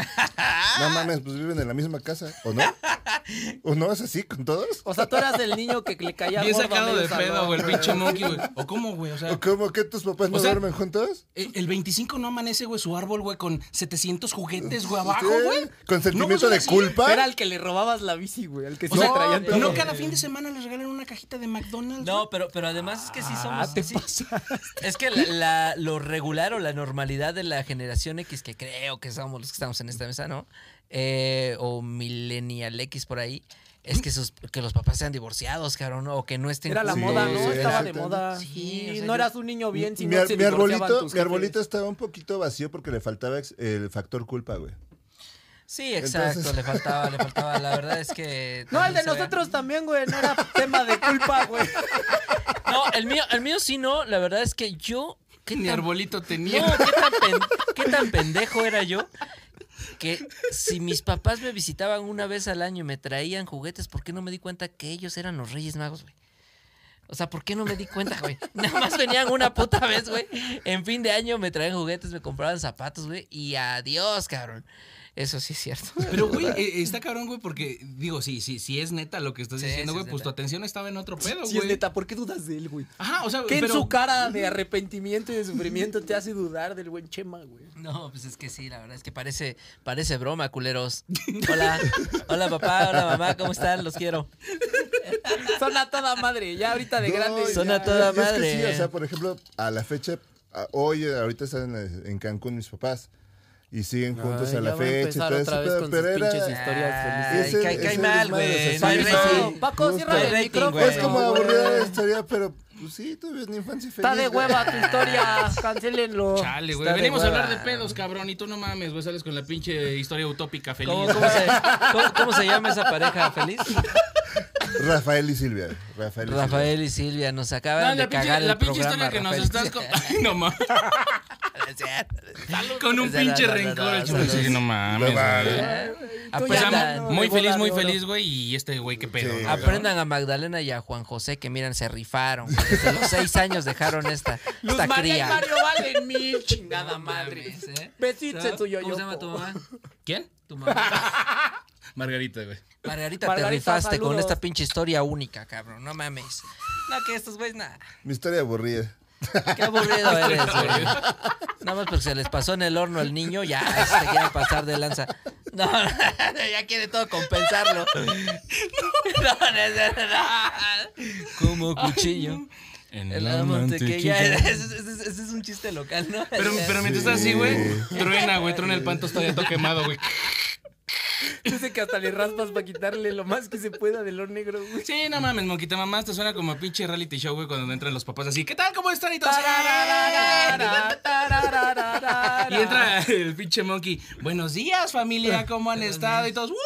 no mames, pues viven en la misma casa. ¿O no? ¿O no es así con todos? O sea, tú eras el niño que le Bien sacado de pedo, güey, el pinche monkey, güey. ¿O cómo, güey? O sea, ¿O cómo que tus papás no O sea, duermen juntos? eh, el 25 no amanece, güey, su árbol, güey, con 700 juguetes, güey, abajo, güey. Con sentimiento de culpa. Era el que le robabas la bici, güey. Al que sí O sea, le traían todo. no cada fin de semana les regalan una cajita de McDonald's. No, pero, pero además es que sí somos. Ah, te sí- pasa. Es que la, la- lo regular o la normalidad de la generación X, que creo que somos los que estamos en esta mesa, ¿no? Eh, o Millennial X por ahí, es que, sus, que los papás sean divorciados, cabrón, o que no estén Era la Sí, moda, ¿no? sí, Estaba de moda. Sí, Sí, o sea, no eras un niño bien si mi, no ar- se mi arbolito, mi arbolito estaba un poquito vacío porque le faltaba el factor culpa, güey. Sí, exacto, Entonces- le faltaba, le faltaba. La verdad es que. No, el de ve- nosotros también, güey. No era tema de culpa, güey. No, el mío, el mío sí no. La verdad es que yo. ¿qué tan- arbolito No, tenía. ¿qué tan, pen- qué tan pendejo era yo? Que si mis papás me visitaban una vez al año y me traían juguetes, ¿por qué no me di cuenta que ellos eran los Reyes Magos, güey? O sea, ¿por qué no me di cuenta, güey? Nada más venían una puta vez, güey. En fin de año me traían juguetes, me compraban zapatos, güey. Y adiós, cabrón. Eso sí es cierto. Pero, güey, eh, está cabrón, güey, porque, digo, sí, sí, sí es neta lo que estás Sí, diciendo, sí güey, es pues tu atención estaba en otro pedo, Sí, güey. es neta. ¿Por qué dudas de él, güey? Ajá, o sea, ¿Qué en su cara de arrepentimiento y de sufrimiento te hace dudar del buen Chema, güey? No, pues es que sí, la verdad es que parece, parece broma, culeros. Hola, hola papá, hola mamá, ¿cómo están? Los quiero. Son a toda madre. Ya ahorita de No, grande. Son a toda y es que madre. sí, o sea, por ejemplo, a la fecha, a- hoy, ahorita están en, en Cancún mis papás. Y siguen juntos Ay, a la a fecha todo otra vez con pero sus era... pinches historias Ay, felices. Ese- cae, cae ese mal, güey. No hay Paco, cierra el micrófono. Es como aburrida la historia, pero pues sí, tuve una infancia feliz. Está de hueva tu historia. Cancélenlo. Chale, güey. Venimos a hablar de pedos, cabrón. Y tú no mames, güey. Sales con la pinche historia utópica feliz. ¿Cómo, cómo se, cómo- cómo se llama esa pareja feliz? Rafael y Silvia. Rafael y Silvia. Rafael y Silvia nos No, acaban la de pinche, cagar la el pinche programa. historia que nos Rafael. estás contando. No mames. Con un pinche rencor. no, el no, chulo. no, Sí, no. no mames. Muy feliz, muy feliz, güey. Y este güey, qué pedo. Aprendan a Magdalena y a Juan José que miran, se rifaron. Desde los seis años dejaron esta, Luz esta María y cría. Mario valen mil, chingada madre. ¿eh? Besitos en su yo ¿Cómo se llama tu mamá? ¿Quién? Tu mamá. Margarita, güey. Margarita, te rifaste con esta pinche historia única, cabrón. No mames. No, que estos güeyes, nada. Mi historia aburrida. Qué aburrido eres, güey. Nada más porque se les pasó en el horno al niño, ya se quieren pasar de lanza. No, ya quiere todo compensarlo. No, no, no, no. Como cuchillo. En El la mantequilla. Ese, es un chiste local, ¿no? Pero, pero mientras estás así, güey, truena, güey, truena el pan todavía todo quemado, güey. Dice que hasta le raspas para quitarle lo más que se pueda del oro negro, güey. Sí, no mames, monquita mamá, te suena como pinche reality show, güey, cuando entran los papás así, ¿qué tal? ¿Cómo están? Y todos. Y entra el pinche monkey. Buenos días, familia, ¿cómo han estado? Y todos, ¡Woo!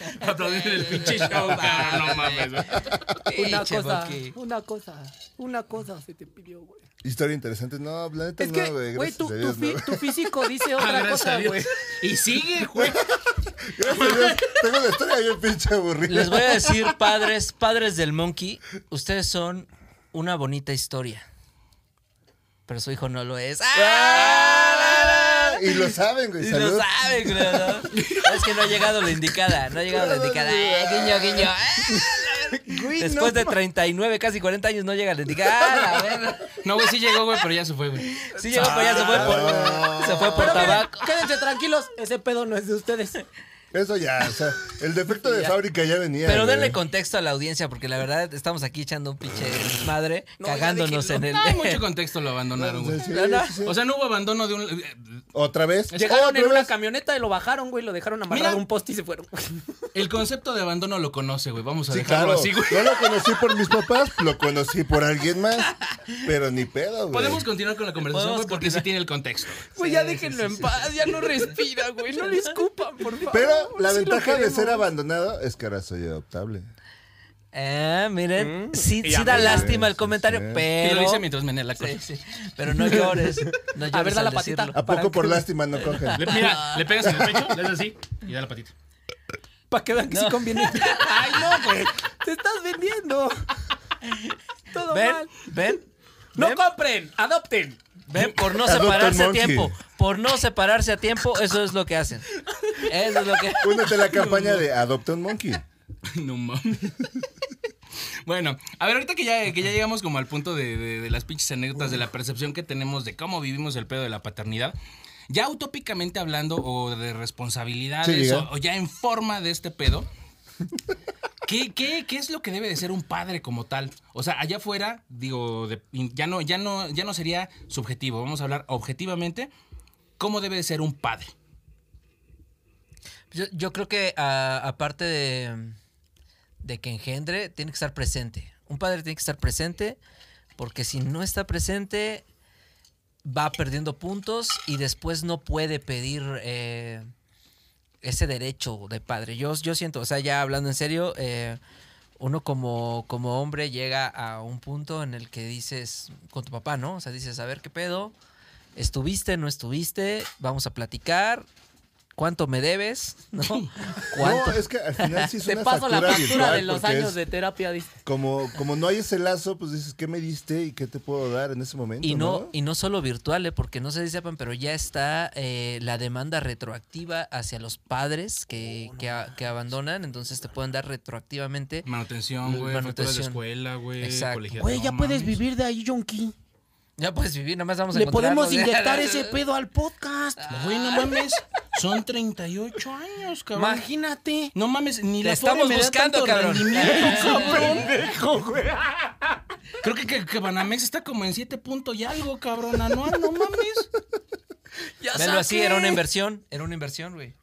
Aplaudiendo el pinche show, cabrón, no mames, güey. Una cosa, una cosa, una cosa se te pidió, güey. Historia interesante. No, la neta Es que, no, güey. güey, tu, tu Dios, fi- no. tu físico dice Ah, otra cosa, güey. Y sigue, güey. Gracias a Dios. Tengo una historia bien pinche aburrida. Les voy a decir, padres, padres del monkey, ustedes son una bonita historia. Pero su hijo no lo es. ¡Ah! Y lo saben, güey. Y Salud. lo saben, güey, ¿no? Es que no ha llegado la indicada, no ha llegado la indicada. Eh, guiño, guiño. Ah, Güey, Después no, de 39, casi 40 años no llega la indicada. Ah, verga. No, güey, sí llegó, güey, pero ya se fue, güey. Sí llegó, pero ya se fue por, se fue por Pero miren, tabaco. quédense tranquilos, ese pedo no es de ustedes. Eso ya, o sea, el defecto de Ya. fábrica ya venía. Pero güey. denle contexto a la audiencia, porque la verdad estamos aquí echando un pinche madre, No, cagándonos en el. Ah, mucho contexto lo abandonaron, güey. Sí, No, no. sí, sí. O sea, no hubo abandono de un... ¿Otra vez? Llegaron ¿Otra en una camioneta y lo bajaron, güey, lo dejaron amarrado Mira. a un poste y se fueron. El concepto de abandono lo conoce, güey. Vamos a Sí, dejarlo claro. así, güey. Yo lo conocí por mis papás, lo conocí por alguien más. Pero ni pedo, güey. Podemos continuar con la conversación, güey, porque sí tiene el contexto. Güey, ya déjenlo en paz, ya no respira, güey, no le escupan, por favor. Pero la Sí ventaja de ser abandonado es que ahora soy adoptable. Ah, miren, sí, Y sí a da ver, lástima el sí, comentario, sí. Que pero. lo hice mientras menea la. Sí, sí. Pero no llores. No llores ver, da la patita. decirlo. ¿A poco por lástima no cogen? Le, mira, le pegas en el pecho, le haces así y da la patita. Para que vean que sí conviene. Ay, no, güey. Te estás vendiendo. Todo ¿Ven? mal. ¿Ven? No ¿Ven? compren, adopten. ¿Ven? Por no Adopta separarse a tiempo. Por no separarse a tiempo, eso es lo que hacen. Eso es lo que. Únete a la campaña de Adopta un Monkey. No mames. Bueno, a ver, ahorita que ya, que ya llegamos como al punto de, de- de las pinches anécdotas, de la percepción que tenemos de cómo vivimos el pedo de la paternidad, ya utópicamente hablando o de responsabilidades o ya en forma de este pedo, ¿qué, qué, qué es lo que debe de ser un padre como tal? O sea, allá afuera, digo, ya, no, ya, no, ya no sería subjetivo, vamos a hablar objetivamente, ¿cómo debe de ser un padre? Yo, creo que a- aparte de, de que engendre, tiene que estar presente. Un padre tiene que estar presente porque si no está presente va perdiendo puntos y después no puede pedir eh, ese derecho de padre. Yo, yo siento, o sea, ya hablando en serio, eh, uno como, como hombre llega a un punto en el que dices con tu papá, ¿no? O sea, dices, a ver qué pedo, estuviste, no estuviste, vamos a platicar. ¿Cuánto me debes? ¿No? ¿Cuánto? No, es que al final sí es Te una paso la factura virtual de los años de terapia. dice. Como, como no hay ese lazo, pues dices, ¿qué me diste y qué te puedo dar en ese momento? Y no, y no solo virtual, ¿eh? porque no sé si sepan, pero ya está eh, la demanda retroactiva hacia los padres que, que, a- que abandonan, entonces te pueden dar retroactivamente. Manutención, güey, facturas de Manutención. escuela, güey, Exacto. Güey, ya No puedes mames. vivir de ahí, Jonky. Ya puedes vivir, nada más vamos a Le podemos ¿eh? inyectar ese pedo al podcast. Güey, no mames. Son 38 años, cabrón. Imagínate. No mames, ni la estamos buscando, cabrón. rendimiento, cabrón. Creo que, que, que Banamex está como en 7 puntos y algo, cabrón, anual, no mames. Ya Velo así, era una inversión, era una inversión, güey.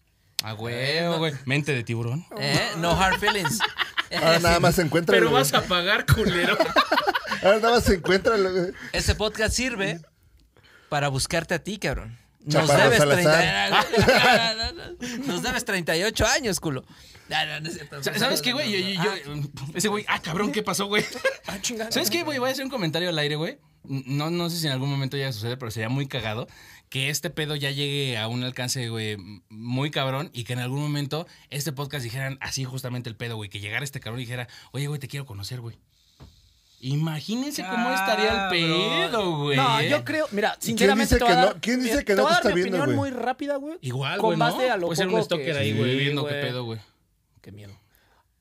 Ah, güey, güey. Mente de tiburón. ¿Eh? No hard feelings. Ahora nada más se encuentra. Pero vas a pagar, culero. Ahora nada más se encuentra. güey. Ese podcast sirve para buscarte a ti, cabrón. Nos Chaparro debes, Salazar. 30 Nos debes 38 años, culo. ¿Sabes qué, güey? Yo- yo- yo- ese güey, ah, cabrón, ¿qué pasó, güey? Ah, chingada. ¿Sabes qué, güey? Voy a hacer un comentario al aire, güey. No, no sé si en algún momento ya sucede, pero sería muy cagado que este pedo ya llegue a un alcance, güey, muy cabrón y que en algún momento este podcast dijeran así justamente el pedo, güey. Que llegara este cabrón y dijera, oye, güey, te quiero conocer, güey. Imagínense cómo estaría el pedo, güey. No, yo creo, mira, sinceramente dice te voy a que no? ¿Quién dice mira, que te no voy te a está dar mi viendo, güey? muy rápida, güey. Igual, Con güey, ¿no? base a lo Puede ser un stalker que- ahí, güey, Sí, viendo qué pedo, güey. Qué miedo.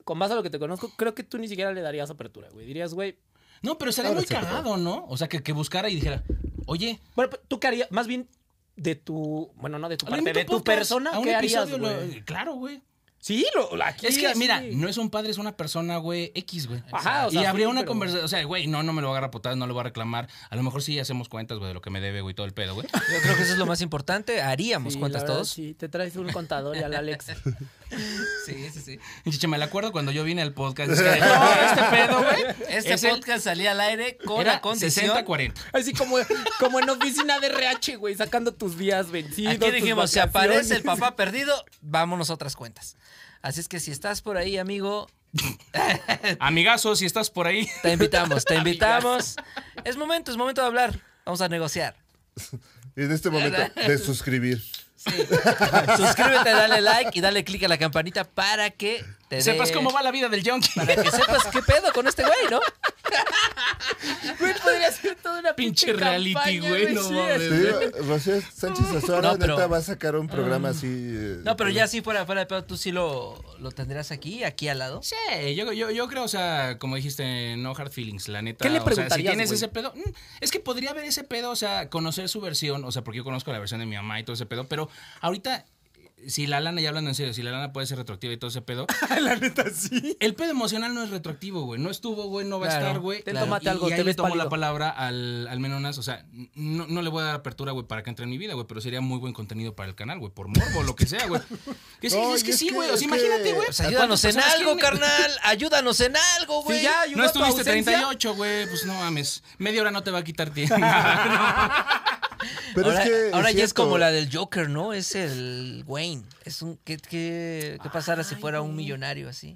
Con base a lo que te conozco, creo que tú ni siquiera le darías apertura, güey. Dirías, güey, No, pero sería muy cagado, ¿no? O sea, que, que buscara y dijera, oye, bueno, pero tú qué harías, más bien de tu, bueno, no de tu parte, de tu podcast, persona, ¿qué harías, güey? Claro, güey. Sí, lo, aquí Es que, así. mira, no es un padre, es una persona, güey, X, güey. Ajá, o y sea, habría sí, una pero- conversación, o sea, güey, no, no me lo va a agarrar no le voy a reclamar. A lo mejor sí hacemos cuentas, güey, de lo que me debe, güey, todo el pedo, güey. Yo creo que eso es lo más importante. Haríamos Sí, cuentas la verdad, todos. Sí, te traes un contador y al Alex. Sí, sí, sí. Chiche, me la acuerdo cuando yo vine al podcast. es que, no, este pedo, güey. Este es el- podcast salía al aire con era la condición. 60-40. Así como, como en oficina de RH, güey, sacando tus días vencidos. Aquí dijimos, si aparece el papá perdido, vámonos a otras cuentas. Así es que si estás por ahí, amigo, Amigazo, si estás por ahí. te invitamos, te invitamos. Es momento, es momento de hablar. Vamos a negociar. En este momento de suscribir. Suscríbete, dale like y dale click a la campanita para que te Sepas cómo va la vida del junkie. Para que sepas qué pedo con este güey, ¿no? Güey, podría ser toda una Pinche pinche, reality, campaña, güey, no mames. Te digo, Rocío Sánchez Azuara No, pero- neta va a sacar un programa así. eh, No, pero ya sí fuera, fuera de pedo, tú sí lo, lo tendrías aquí, aquí al lado. Sí, yo, yo, yo creo, o sea, como dijiste, no hard feelings, la neta. ¿Qué le o sea, si preguntarías, tienes güey? ese pedo, mm, es que podría haber ese pedo, o sea, conocer su versión, o sea, porque yo conozco la versión de mi mamá y todo ese pedo, pero ahorita, si la lana, ya hablando en serio, si la lana puede ser retroactiva y todo ese pedo, La neta, sí. el pedo emocional no es retroactivo, güey. No estuvo, güey, no va Claro, a estar, güey. Ten, Claro. tómate Y- algo, y te ahí le ves tomo pálido. la palabra al, al Menonas, o sea, no, no le voy a dar apertura, güey, para que entre en mi vida, güey, pero sería muy buen contenido para el canal, güey, por morbo, lo que sea, güey. Que sí, No, es que es sí, que- güey. O sea, imagínate, güey. Pues ¿a ayúdanos en algo, quieren- carnal. Ayúdanos en algo, güey. Sí, ya, No estuviste ausencia. 38, güey. Pues no mames. Media hora no te va a quitar tiempo. Pero ahora es que. ahora ya es como la del Joker, ¿no? Es el Wayne. Es un ¿qué, qué, qué pasara si fuera un millonario así?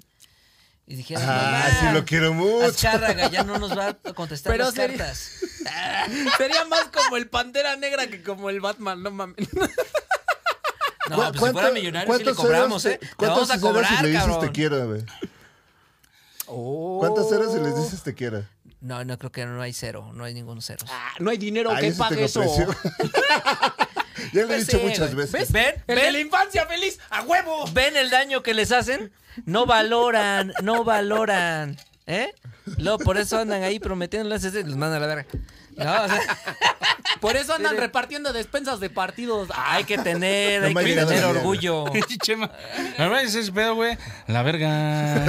Y dijera, Ah, "Mamá, sí lo quiero mucho. Azcárraga ya no nos va a contestar Pero las sería- cartas. Sería más como el Pantera Negra que como el Batman, no mames. No, ¿Cu- pues si fuera millonario sí le cuántos cobramos, ¿eh? te- Le ¿Cuántos vamos a ceros cobrar, si le dices cabrón. te quiero, güey? Oh. ¿Cuántos ceros si les dices te quiero? No, no creo que no hay cero, no hay ningún cero. Ah, no hay dinero Ahí que sí pague eso. precio. ya le he Pues dicho muchas veces. ¿Ven? El de la infancia feliz, a huevo. ¿Ven el daño que les hacen? No valoran, no valoran. ¿Eh? Luego por eso andan ahí prometiéndoles y los mandan a la verga. No, o sea, Por eso andan Sí. repartiendo despensas de partidos. hay que tener, No hay que tener orgullo. Chema. La verdad es ese pedo, güey. La verga.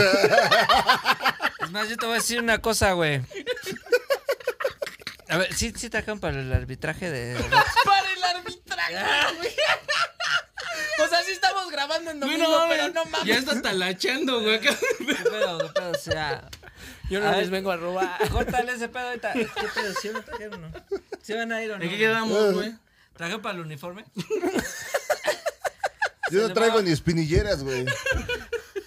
Es más, yo te voy a decir una cosa, güey. A ver, sí, sí trajeron para el arbitraje de... Para el arbitraje, güey. O sea, sí estamos grabando en domingo, no, pero no mames. Ya está talachando, güey. ¿Qué pedo, qué pedo? O sea... Yo no A les ver. vengo a robar. Córtale ese pedo ahorita. ¿Qué pedo? ¿Sí me trajeron o no? ¿Sí van a ir o no? ¿En qué quedamos, güey? ¿Trajeron para el uniforme? Yo no traigo ni espinilleras, güey.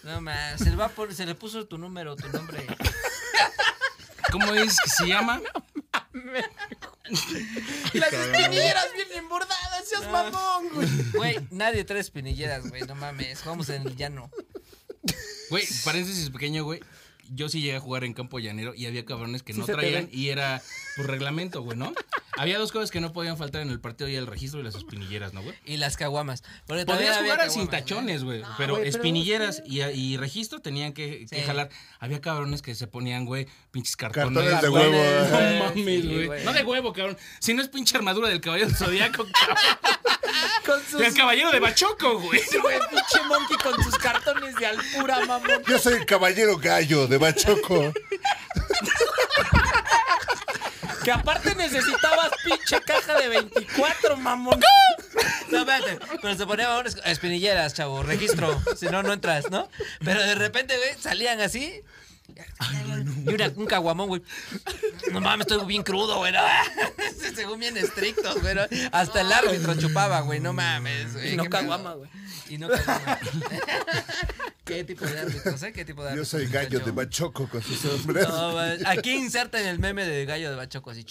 No, más. Se le, va por, se le puso tu número, tu nombre. ¿Cómo es que se llama? Las espinilleras bien bordadas, seas mamón, güey. Güey, nadie trae espinilleras, güey. No mames. Jugamos en el llano. Güey, paréntesis pequeño, güey. Yo sí llegué a jugar en campo llanero y había cabrones que Sí no traían y era por reglamento, güey, ¿no? Había dos cosas que no podían faltar en el partido y el registro y las espinilleras, ¿no, güey? Y las caguamas. Porque Podías jugar sin tachones, güey. No, pero güey, pero espinilleras y, y registro tenían que, que Sí. jalar. Había cabrones que se ponían, güey, pinches cartones. Cartones de güey. huevo, No eh. mames, Sí, güey. No de huevo, cabrón. Si no es pinche armadura del caballero del zodiaco, cabrón. Con sus. Del caballero de Bachoco, güey. Sí, güey, pinche monkey con sus cartones de alpura, mamón. Yo soy el caballero gallo de Bachoco. Que aparte necesitabas pinche caja de 24, mamón. No, espérate. Pero se ponían ahora espinilleras, chavo. Registro. Si no, no entras, ¿no? Pero de repente, güey, salían así. Y una- un caguamón, güey. No mames, estoy bien crudo, güey. no. Según bien estrictos, güey. Hasta el árbitro chupaba, güey. No mames, güey. Y no caguama, güey. Y no. ¿Qué tipo de árbitros, eh? ¿Qué tipo de Yo árbitros? soy gallo de? Bachoco con sus hombres. No, aquí inserten el meme de gallo de Bachoco así.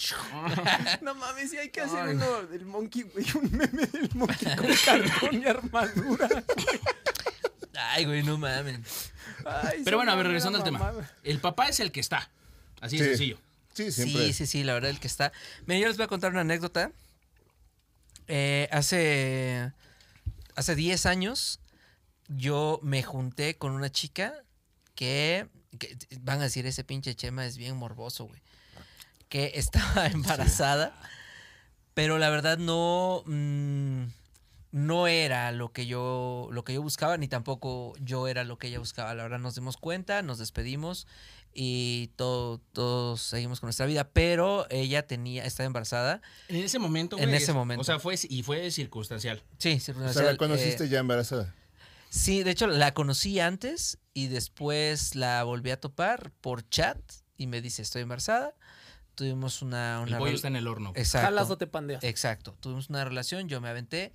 No mames, sí hay que hacer uno del monkey, güey. Un meme del monkey con cartón y armadura. Ay, güey, no mames. Ay, Pero bueno, a ver, regresando al tema. El papá es el que está. Así de Sí. sencillo. Sí, siempre. Sí, sí, sí, la verdad, el que está. Mira, yo les voy a contar una anécdota. Eh, hace. Hace 10 años, yo me junté con una chica que, que Van a decir, ese pinche Chema es bien morboso, güey. Que estaba embarazada. Pero la verdad no. mm, no era lo que yo. lo que yo buscaba, ni tampoco yo era lo que ella buscaba. La verdad, nos dimos cuenta, nos despedimos y todo, todos seguimos con nuestra vida. Pero ella tenía, estaba embarazada. En ese momento, En ese es- momento. O sea, fue y fue circunstancial. Sí, O circunstancial, sea, la conociste eh, ya embarazada. Sí, de hecho la conocí antes y después la volví a topar por chat y me dice, estoy embarazada. Tuvimos una... El una pollo rel- está en el horno. Exacto. Jalas o te pandeas. Exacto. Tuvimos una relación, yo me aventé,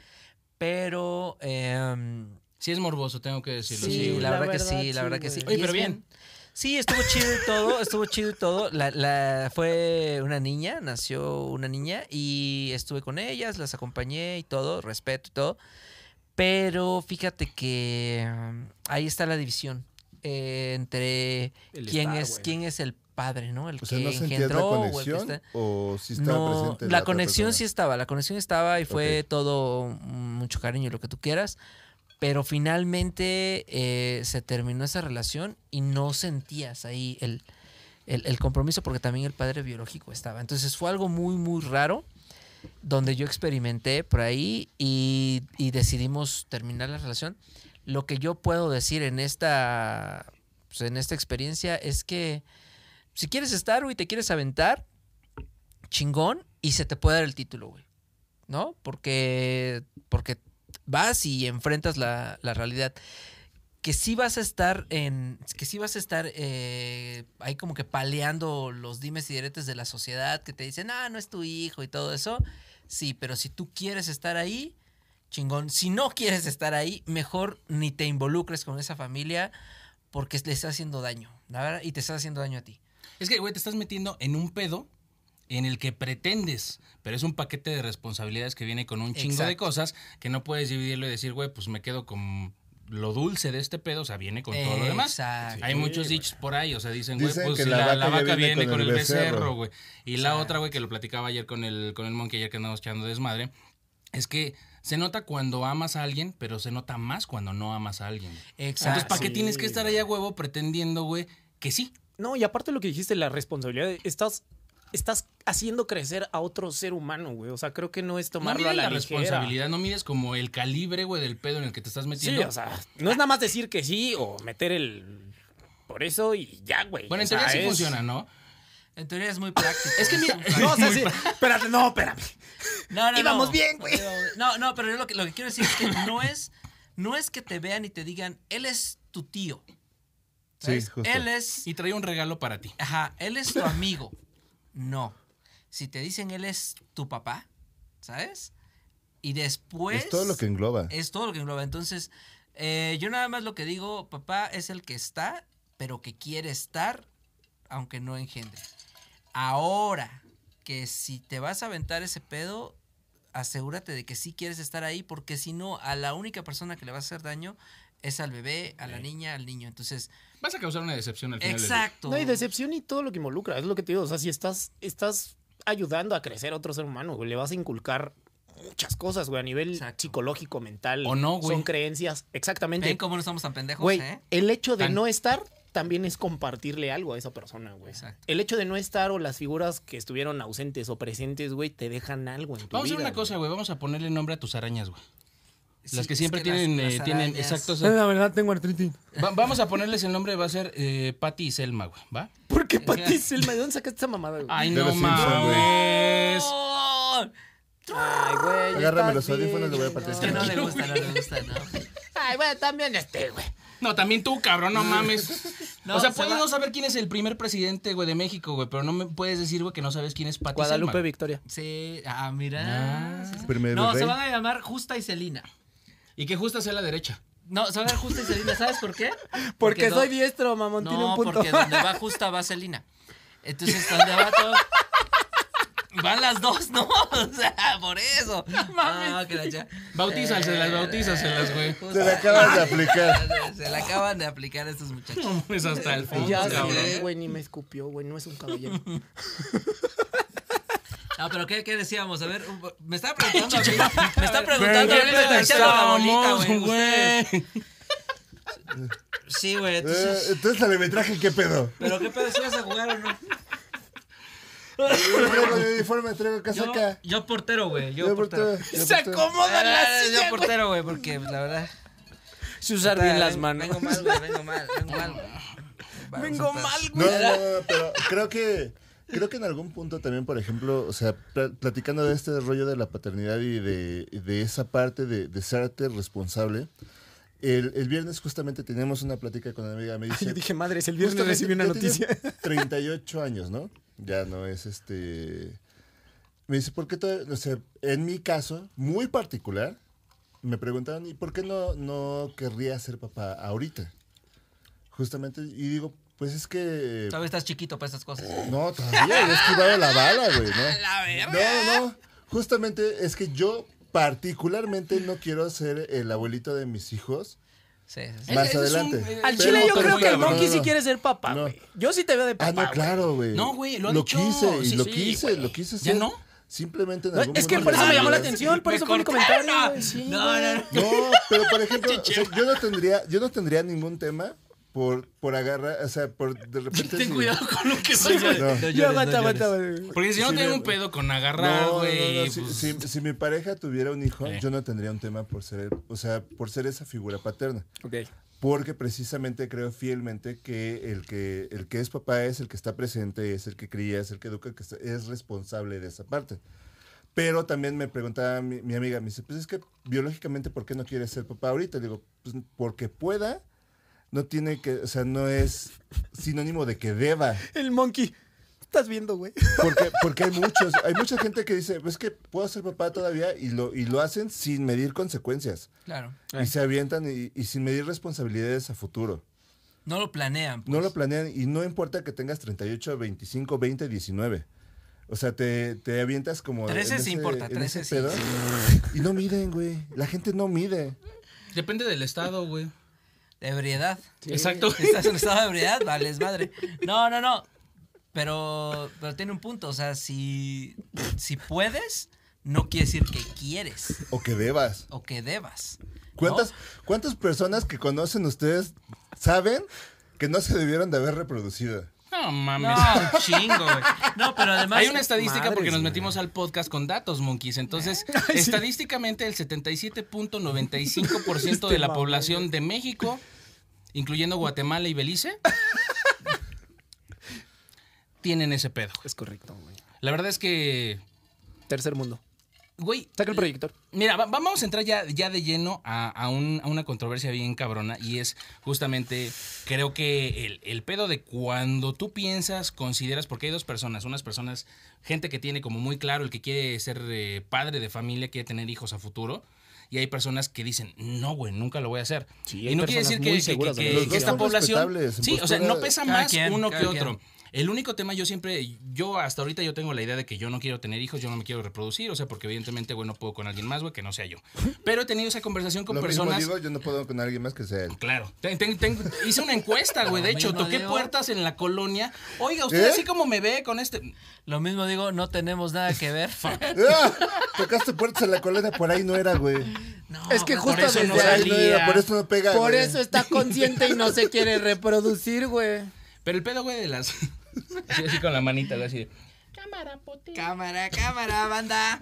pero... em, Sí es morboso, tengo que decirlo. sí, la, la verdad, que sí, la sí, verdad que sí. Oye, pero bien. Sí, estuvo chido y todo, estuvo chido y todo. La, la- fue una niña, nació una niña y estuve con ellas, las acompañé y todo, respeto y todo. Pero fíjate que um, ahí está la división eh, entre El quién estar, es quién es el padre, ¿no? El O sea, que ¿no sentías la engendró o el que conexión está- o si estaba no, presente la conexión sí estaba, la conexión estaba y fue todo mucho cariño y lo que tú quieras, pero finalmente eh, se terminó esa relación y no sentías ahí el, el- compromiso porque también el padre biológico estaba. Entonces fue algo muy, muy raro donde yo experimenté por ahí y, y decidimos terminar la relación. Lo que yo puedo decir en esta, pues, en esta experiencia es que si quieres estar, güey, te quieres aventar, chingón, y se te puede dar el título, güey. ¿No? Porque, porque vas y enfrentas la, la realidad. Que sí vas a estar en. Que sí vas a estar eh, ahí como que paleando los dimes y diretes de la sociedad que te dicen, ah, no es tu hijo y todo eso. Sí, pero si tú quieres estar ahí, chingón. Si no quieres estar ahí, mejor ni te involucres con esa familia porque le está haciendo daño. la verdad, Y te está haciendo daño a ti. Es que, güey, te estás metiendo en un pedo en el que pretendes, pero es un paquete de responsabilidades que viene con un chingo de cosas que no puedes dividirlo y decir, güey, pues me quedo con lo dulce de este pedo, o sea, viene con todo lo demás. Exacto. Hay muchos dichos por ahí, o sea, dicen, güey, pues la la, vaca la ya vaca viene viene con el becerro, güey. Y la Exacto. otra, güey, que lo platicaba ayer con el, con el monkey, ayer que andamos echando desmadre, es que se nota cuando amas a alguien, pero se nota más cuando no amas a alguien. Exacto. Entonces, ¿para qué sí, tienes que estar ahí a huevo pretendiendo, güey, que sí? No, y aparte lo que dijiste, la responsabilidad, estás, estás haciendo crecer a otro ser humano, güey. O sea, creo que no es tomarlo a la, la, ligera. responsabilidad, no mides como el calibre, güey, del pedo en el que te estás Sí, metiendo. o sea, no es nada más decir que sí o meter el... Por eso y ya, güey. bueno, en sea, teoría sí es- funciona, ¿no? En teoría es muy práctico. Es que mira. No, o sea, sí. Espérate, no, espérame. No, no, Íbamos no. bien, güey. No, no, pero yo lo que, lo que quiero decir es que no es, no es que te vean y te digan, él es tu tío. Sí. Él es, Y trae un regalo para ti. ajá, él es tu amigo. No. Si te dicen él es tu papá, ¿sabes? Y después... Es todo lo que engloba. Es todo lo que engloba. Entonces, eh, yo nada más lo que digo, papá es el que está, pero que quiere estar, aunque no engendre. Ahora, que si te vas a aventar ese pedo, asegúrate de que sí quieres estar ahí, porque si no, a la única persona que le va a hacer daño es al bebé, a la niña, al niño. Entonces, Vas a causar una decepción al final. del día. exacto. No, y decepción y todo lo que involucra. Es lo que te digo. O sea, si estás, estás ayudando a crecer a otro ser humano, güey, le vas a inculcar muchas cosas, güey, a nivel Exacto. psicológico, mental. O no, güey. Son creencias. Exactamente. ¿Ven cómo no estamos tan pendejos? Güey, eh? el hecho de Tan- no estar también es compartirle algo a esa persona, güey. Exacto. El hecho de no estar o las figuras que estuvieron ausentes o presentes, güey, te dejan algo en tu Vamos a hacer una cosa, güey. Vamos a ponerle nombre a tus arañas, güey. Las Sí, que es siempre tienen, las eh, tienen, arañas- exacto. o sea, La verdad, tengo artritis. va- vamos a ponerles el nombre, va a ser eh, Patty y Selma, güey, ¿va? ¿Por qué Pati Selma? ¿De dónde sacaste esa mamada, güey? Ay, De no mames. Ay, güey. Agárrame los audífonos, le voy a güey. partir. Es que no le gusta, no le gusta, ¿no? Ay, güey, también este, güey. No, también tú, cabrón, no mames. No, o sea, se puedes va- no saber quién es el primer presidente, güey, de México, güey, pero no me puedes decir, güey, que no sabes quién es Patty Guadalupe Selma. Victoria. Sí, ah, mira. Ah. Sí, sí. Primer No, rey. se van a llamar Justa y Celina. Y que justa sea la derecha. No, se va a ver justa y Celina, ¿sabes por qué? Porque soy diestro, mamón, No, tiene un punto. porque donde va justa va Celina. Entonces, donde va todo. Van las dos, ¿no? O sea, por eso. Ah, que la cha- Bautízaselas, Eh, bautízaselas, güey. Se la acaban de aplicar. Se la acaban de aplicar a estos muchachos. Es hasta el fondo, Ya güey, ni me escupió, güey, no es un caballero. No, pero ¿qué, qué decíamos? A ver, me estaba preguntando a mí. Me está preguntando a ¿Qué mí. Me güey. Sí, güey. Eh, Entonces, entonces, el arbitraje, ¿qué pedo? ¿Pero qué pedo si vas a jugar o no? Yo uniforme, traigo Yo, casaca. yo portero, güey. Yo, Yo portero. portero, yo Se acomoda la Ah, silla, yo portero, güey, porque pues, la verdad. Se usar bien las vengo- manos. Vengo mal, güey, vengo mal, vengo mal. Vengo mal, güey. no, no, no, pero creo que creo que en algún punto también, por ejemplo, o sea, pla- platicando de este rollo de la paternidad y de, de esa parte de, de serte responsable, el, el viernes justamente teníamos una plática con una amiga, me dice... Yo dije, madres, el viernes recibí una noticia. 38 años, ¿no? Ya no es este... Me dice, ¿por qué todo, o sea, en mi caso, muy particular, me preguntaban, ¿y por qué no, no querría ser papá ahorita? Justamente, y digo, pues es que... Todavía estás chiquito para estas cosas. No, todavía, he esquivado la bala, güey, ¿no? La verga. No, no, justamente es que yo particularmente no quiero ser el abuelito de mis hijos Sí, sí, más Ese es un- adelante. eh, Al Pero- chile yo creo que el Monkey no, sí quiere ser papá, No. güey. Yo sí te veo de Ah, papá, no, claro, güey. No, güey, lo Lo dicho. quise, y Sí, lo sí, quise, lo quise ¿Ya hacer. no? Simplemente en algún Es que por eso me llamó la atención, por Me eso fue mi comentario, No, no, no. No, pero por ejemplo, o sea, yo no tendría, yo no tendría ningún tema por, por agarrar, o sea, por de repente. Ten si- cuidado con lo que a decir. No. No Yo aguanta, no aguanta. Porque si no Sí, tengo un pedo con agarrar, no, no, güey. no, si, pues, si- si mi pareja tuviera un hijo, Eh. yo no tendría un tema por ser, o sea, por ser esa figura paterna. Ok. Porque precisamente creo fielmente que el que el que es papá es el que está presente, es el que cría, es el que educa, que está- es responsable de esa parte. Pero también me preguntaba mi, mi amiga, me dice, pues es que biológicamente, ¿por qué no quieres ser papá ahorita? Le digo, pues porque pueda, no tiene que, o sea, no es sinónimo de que deba. El Monkey. Estás viendo, güey. Porque, porque hay muchos, hay mucha gente que dice, es que puedo ser papá todavía y lo, y lo hacen sin medir consecuencias. Claro. Y se avientan y, y sin medir responsabilidades a futuro. No lo planean. pues. No lo planean y no importa que tengas 38, 25, 20, 19. O sea, te, te avientas como... 13 en sí importa, en 13 sí. Y no miden, güey. La gente no mide. Depende del estado, güey. De ebriedad. Exacto. Si estás en estado de ebriedad, vales madre. No, no, no. Pero, pero tiene un punto. O sea, si, si puedes, no quiere decir que quieres O que debas. o que debas. ¿Cuántas, ¿Cuántas personas que conocen ustedes saben que no se debieron de haber reproducido? No mames. No, un chingo, güey. No, pero además. Hay una estadística porque nos metimos al podcast con datos, monkeys. Entonces, estadísticamente, el 77.95% de Este la mamón, población de México, incluyendo Guatemala y Belice, tienen ese pedo. Es correcto, güey. La verdad es que, Tercer mundo. Güey, Saca el proyector. Mira, va- vamos a entrar ya, ya de lleno a, a un- a una controversia bien cabrona y es justamente, creo que el, el pedo de cuando tú piensas, consideras, porque hay dos personas, unas personas, gente que tiene como muy claro el que quiere ser eh, padre de familia, quiere tener hijos a futuro. Y hay personas que dicen, no, güey, nunca lo voy a hacer. Sí, y no quiere decir que, esta población... Sí, o sea, no pesa más quien, uno que otro. quien. El único tema, yo siempre, yo hasta ahorita yo tengo la idea de que yo no quiero tener hijos, yo no me quiero reproducir, o sea, porque evidentemente, güey, no puedo con alguien más, güey, que no sea yo. Pero he tenido esa conversación con Lo mismo personas... digo, yo no puedo con alguien más que sea él. Claro. Ten- ten- ten- hice una encuesta, güey. De Lo hecho, toqué digo. puertas en la colonia. Oiga, usted ¿Eh? así como me ve con este. Lo mismo digo, no tenemos nada que ver. ¡Ah! Tocaste puertas en la colonia, por ahí no era, güey. No, Es que pues, justo por eso desde no Por ahí no eso no pega, Por güey. eso está consciente y no se quiere reproducir, güey. Pero el pedo, güey, de las. Así, así con la manita, güey, así de. Cámara, cámara, banda.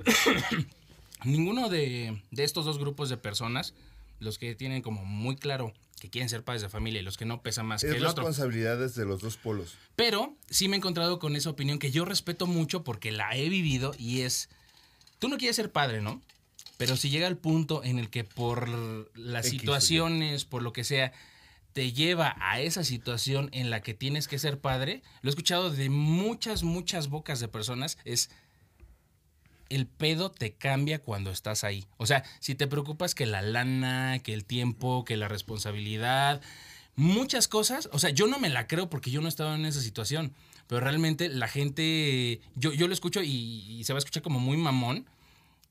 Ninguno de, de estos dos grupos de personas, los que tienen como muy claro que quieren ser padres de familia y los que no pesa más que Es el otro. responsabilidades de los dos polos. Pero sí me he encontrado con esa opinión que yo respeto mucho porque la he vivido y es, tú no quieres ser padre, ¿no? Pero si llega el punto en el que por las X o Y. situaciones, por lo que sea, te lleva a esa situación en la que tienes que ser padre, lo he escuchado de muchas, muchas bocas de personas, es, el pedo te cambia cuando estás ahí. O sea, si te preocupas que la lana, que el tiempo, que la responsabilidad, muchas cosas, o sea, yo no me la creo porque yo no he estado en esa situación, pero realmente la gente, yo, yo lo escucho y, y se va a escuchar como muy mamón,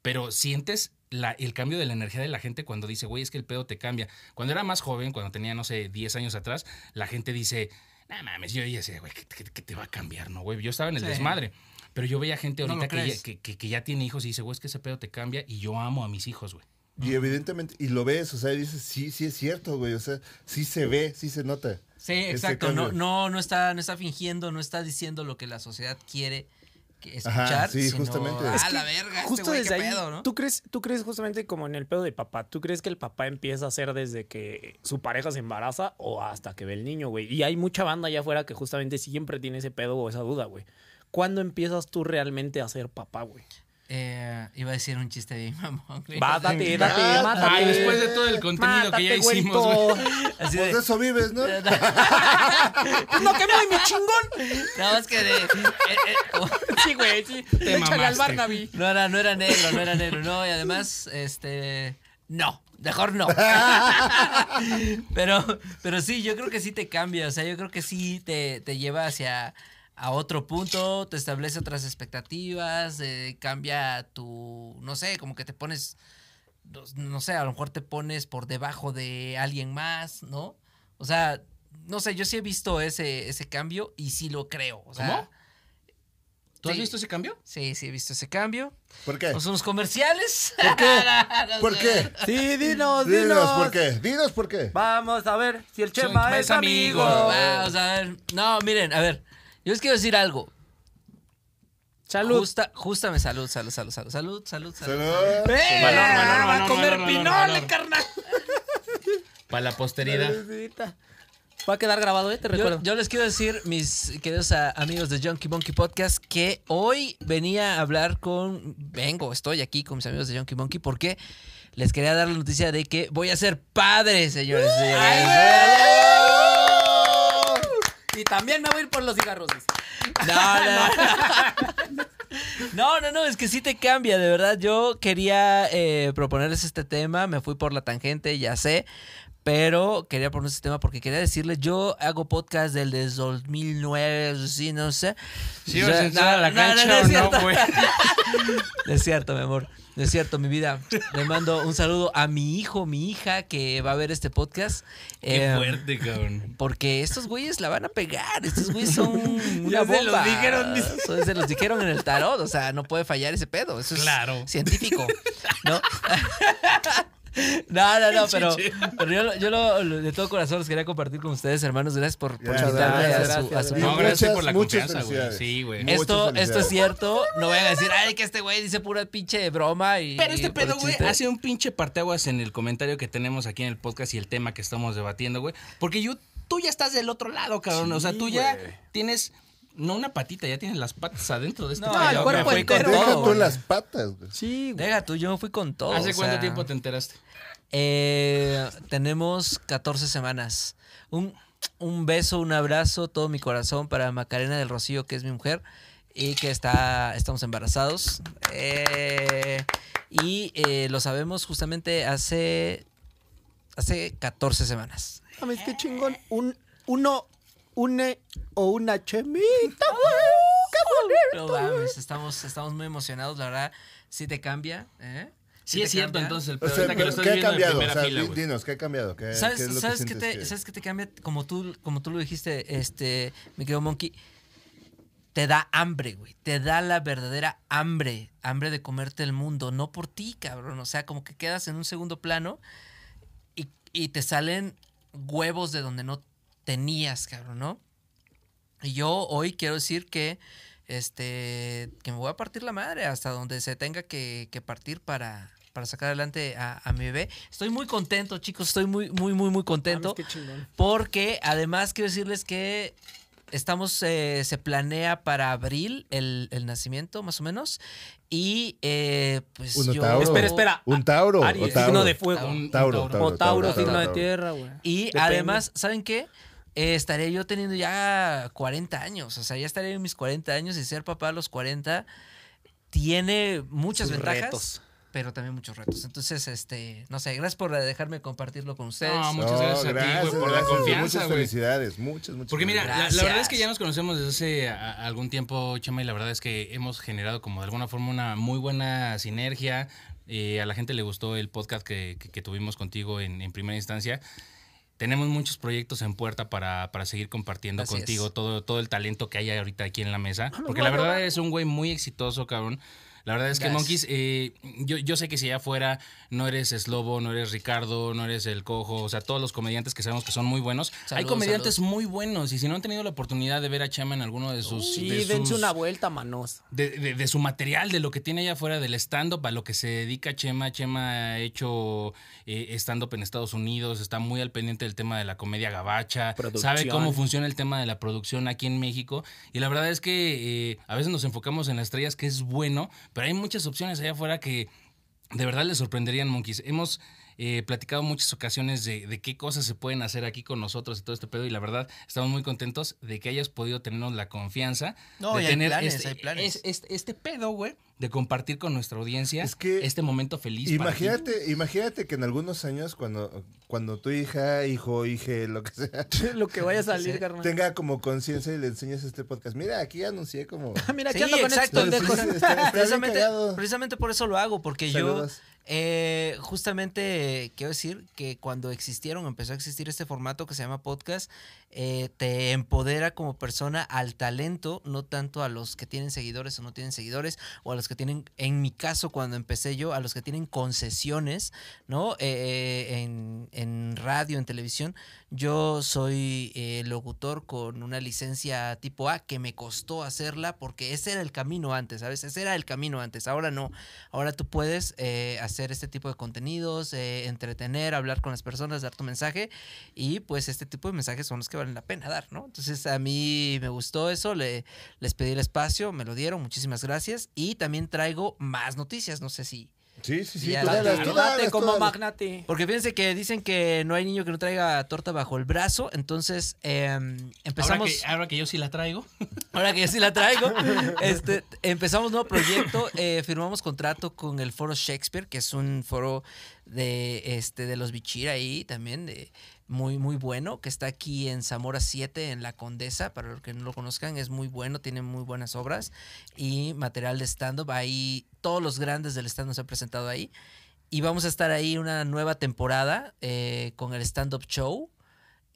pero sientes la- el cambio de la energía de la gente cuando dice, güey, es que el pedo te cambia. Cuando era más joven, cuando tenía, no sé, 10 años atrás, la gente dice, no mames, yo decía, güey, ¿qué, qué- qué te va a cambiar, no, güey? Yo estaba en el Sí. desmadre. Pero yo veía gente No ahorita que, ya, que, que- que ya tiene hijos y dice, güey, es que ese pedo te cambia y yo amo a mis hijos, güey. Y evidentemente, y lo ves, o sea, y dices, sí, sí es cierto, güey, o sea, sí se ve, sí se nota. Sí, Ese exacto. No, no, no está, no está fingiendo, no está diciendo lo que la sociedad quiere Ajá, escuchar. sí, sino, justamente. Ah, Es la verga, este Justo güey, desde qué ahí, pedo, ¿no? ¿tú, crees, ¿tú crees justamente como en el pedo de papá? ¿Tú crees que el papá empieza a hacer desde que su pareja se embaraza o hasta que ve el niño, güey? Y hay mucha banda allá afuera que justamente siempre tiene ese pedo o esa duda, güey. ¿Cuándo empiezas tú realmente a ser papá, güey? Eh, iba a decir un chiste bien mamón. güey. Mátate, date, Ah, mátate. Ay, después de todo el contenido que ya Mátate, hicimos, güey. Así Pues de, de eso vives, ¿no? No, que hay mi chingón. no, es que de, eh, eh, como- Sí, güey, sí. Te Échale al. Barnaby. no, era, no era negro, no era negro, no, y además, este, no, mejor no. pero, pero sí, yo creo que sí te cambia, o sea, yo creo que sí te, te lleva hacia a otro punto, te establece otras expectativas, eh, cambia tu, no sé, como que te pones, no, sé, a lo mejor te pones por debajo de alguien más, ¿no? O sea, no sé, yo sí he visto ese, ese cambio y sí lo creo. O sea, ¿Cómo? ¿Tú has Sí. visto ese cambio? Sí, sí he visto ese cambio. ¿Por qué? ¿Vamos a unos comerciales? ¿Por qué? ¿Por qué? Sí, dinos, Dinos por qué, dinos por qué. Vamos a ver si el Chema es amigo. amigo. Vamos a ver. No, miren, a ver. Yo les quiero decir algo. Salud. Justa, justame, salud, salud, salud, salud, salud, salud, salud. Salud. ¡Eh! Valor, valor, va a comer valor, pinole, valor, valor. carnal. Para la posteridad. Va a quedar grabado, ¿eh? Te Yo, recuerdo. yo les quiero decir, mis queridos amigos de Junkie Monkey Podcast, que hoy venía a hablar con. Vengo, estoy aquí con mis amigos de Junkie Monkey porque les quería dar la noticia de que voy a ser padre, señores. y señoras. Y también me voy a ir por los cigarros. No, no. No, no, no, es que sí te cambia, de verdad. Yo quería eh, proponerles este tema, me fui por la tangente, ya sé, pero quería ponerles este tema porque quería decirles, yo hago podcast del desde 2009, sí, no sé. ¿Sí O sea, a la no, no, no, es o no, güey? No es cierto, mi amor. No es cierto, mi vida. Le mando un saludo a mi hijo, mi hija, que va a ver este podcast. Qué Eh, fuerte, cabrón. porque estos güeyes la van a pegar. Estos güeyes son una Ya se bomba. los dijeron, se los dijeron en el tarot. O sea, no puede fallar ese pedo. Eso es Claro. científico. ¿No? No, no, no, pero, pero yo, lo- yo lo, lo- de todo corazón los quería compartir con ustedes, hermanos. Gracias por, por Gracias, invitarme a gracias, su, a su gracias. No, Muchas, gracias por la confianza, güey. Sí, güey. Esto, esto es cierto. No vayan a decir, ay, que este güey dice pura pinche broma. Y, Pero este pedo, güey, chiste". hace un pinche parteaguas en el comentario que tenemos aquí en el podcast y el tema que estamos debatiendo, güey. Porque yo, tú ya estás del otro lado, cabrón. o sea, tú ya tienes, no una patita, ya tienes las patas adentro de este No, el cuerpo fui con entero. Deja todo. tú güey. las patas, güey. Sí, güey. Deja tú, yo me fui con todo. ¿Hace o cuánto sea, tiempo te enteraste? Eh, tenemos 14 semanas. Un, un beso, un abrazo, todo mi corazón para Macarena del Rocío, que es mi mujer, y que está, estamos embarazados. Eh, y eh, lo sabemos justamente hace, hace 14 semanas. Mames, qué chingón. Un, uno, une o una chemita, güey. Qué No bonito. mames, estamos, estamos muy emocionados, la verdad, sí te cambia. ¿eh? Sí, es cierto, cambia. entonces el O pedo. sea, ahorita que lo estás ¿qué ha cambiado? O sea, fila, dinos, ¿qué ha cambiado? ¿Qué, ¿Sabes, qué es lo sabes que qué sientes te, que- ¿Sabes qué te cambia? Como tú, como tú lo dijiste, este, mi querido Monkey, te da hambre, güey. Te da la verdadera hambre. Hambre de comerte el mundo. No por ti, cabrón. O sea, como que quedas en un segundo plano y, y te salen huevos de donde no tenías, cabrón, ¿no? Y yo hoy quiero decir que este que me voy a partir la madre hasta donde se tenga que, que partir para, para sacar adelante a, a mi bebé. Estoy muy contento, chicos, estoy muy, muy, muy, muy contento. Mames, qué chingón. Porque además quiero decirles que estamos, eh, se planea para abril el, el nacimiento, más o menos. Y eh, pues Un yo... Tauro. Espera, espera. Un Tauro. Aries, o Tauro. signo de fuego. Un- Tauro, o Tauro, Tauro, signo de tierra, güey. Y Depende. además, ¿saben qué? Eh, estaré yo teniendo ya 40 años. O sea, ya estaré en mis 40 años y ser papá a los 40 tiene muchas Sus ventajas, retos. pero también muchos retos. Entonces, este, no sé, gracias por dejarme compartirlo con ustedes. No, muchas No, gracias, a ti, güey, por la confianza, Muchas felicidades, muchas, muchas. Porque mira, la, verdad es que ya nos conocemos desde hace a- algún tiempo, Chema, y la verdad es que hemos generado como de alguna forma una muy buena sinergia. Eh, a la gente le gustó el podcast que, que- que tuvimos contigo en, en primera instancia. Tenemos muchos proyectos en puerta para, para seguir compartiendo Así contigo es. todo, todo el talento que hay ahorita aquí en la mesa. Porque la verdad es un güey muy exitoso, cabrón. La verdad es que, Gracias. Monkeys, eh, yo, yo sé que si allá afuera no eres Slobo, no eres Ricardo, no eres El Cojo, o sea, todos los comediantes que sabemos que son muy buenos. hay comediantes muy buenos y si no han tenido la oportunidad de ver a Chema en alguno de sus... Sí, de dense sus- una vuelta, manos. de, de- de su material, de lo que tiene allá afuera del stand-up, a lo que se dedica Chema. Chema ha hecho eh, stand-up en Estados Unidos, está muy al pendiente del tema de la comedia gabacha, Producción. sabe cómo funciona el tema de la producción aquí en México. Y la verdad es que eh, a veces nos enfocamos en las estrellas, que es bueno, pero hay muchas opciones allá afuera que de verdad les sorprenderían, Monkeys. Hemos eh, platicado muchas ocasiones de, de qué cosas se pueden hacer aquí con nosotros y todo este pedo. Y la verdad, estamos muy contentos de que hayas podido tenernos la confianza No, de y hay tener planes, este, hay planes. es- este, este pedo, güey, de compartir con nuestra audiencia Es que este momento feliz. para ti. Imagínate, imagínate que en algunos años, cuando, cuando tu hija, hijo, hije, lo que sea, Lo que vaya a salir, carnal. tenga como conciencia y le enseñes este podcast. Mira, aquí anuncié como. Mira, aquí Sí, ando con exacto. bien precisamente, precisamente por eso lo hago, porque Saludos. yo eh, justamente quiero decir que cuando existieron, empezó a existir este formato que se llama podcast, eh, te empodera como persona al talento, no tanto a los que tienen seguidores o no tienen seguidores, o a los que tienen, en mi caso cuando empecé yo, a los que tienen concesiones, ¿no? Eh, en, en radio, en televisión. Yo soy locutor con una licencia tipo A que me costó hacerla porque ese era el camino antes, ¿sabes? Ese era el camino antes. Ahora no. Ahora tú puedes eh, hacer este tipo de contenidos, eh, entretener, hablar con las personas, dar tu mensaje y pues este tipo de mensajes son los que valen la pena dar, ¿no? Entonces a mí me gustó eso, le, les pedí el espacio, me lo dieron, muchísimas gracias y también traigo más noticias, no sé si... Sí, sí, sí. Tú como magnate. Porque fíjense que dicen que no hay niño que no traiga torta bajo el brazo, entonces em, Ahora empezamos... que, ahora que yo sí la traigo. Ahora que yo sí la traigo, este, empezamos nuevo proyecto, eh, firmamos contrato con el Foro Shakespeare, que es un foro de, este, de los Bichir ahí también, de, muy, muy bueno, que está aquí en Zamora 7, en La Condesa, para los que no lo conozcan, es muy bueno, tiene muy buenas obras y material de stand-up, ahí todos los grandes del stand-up se han presentado ahí. Y vamos a estar ahí una nueva temporada eh, con el stand-up show.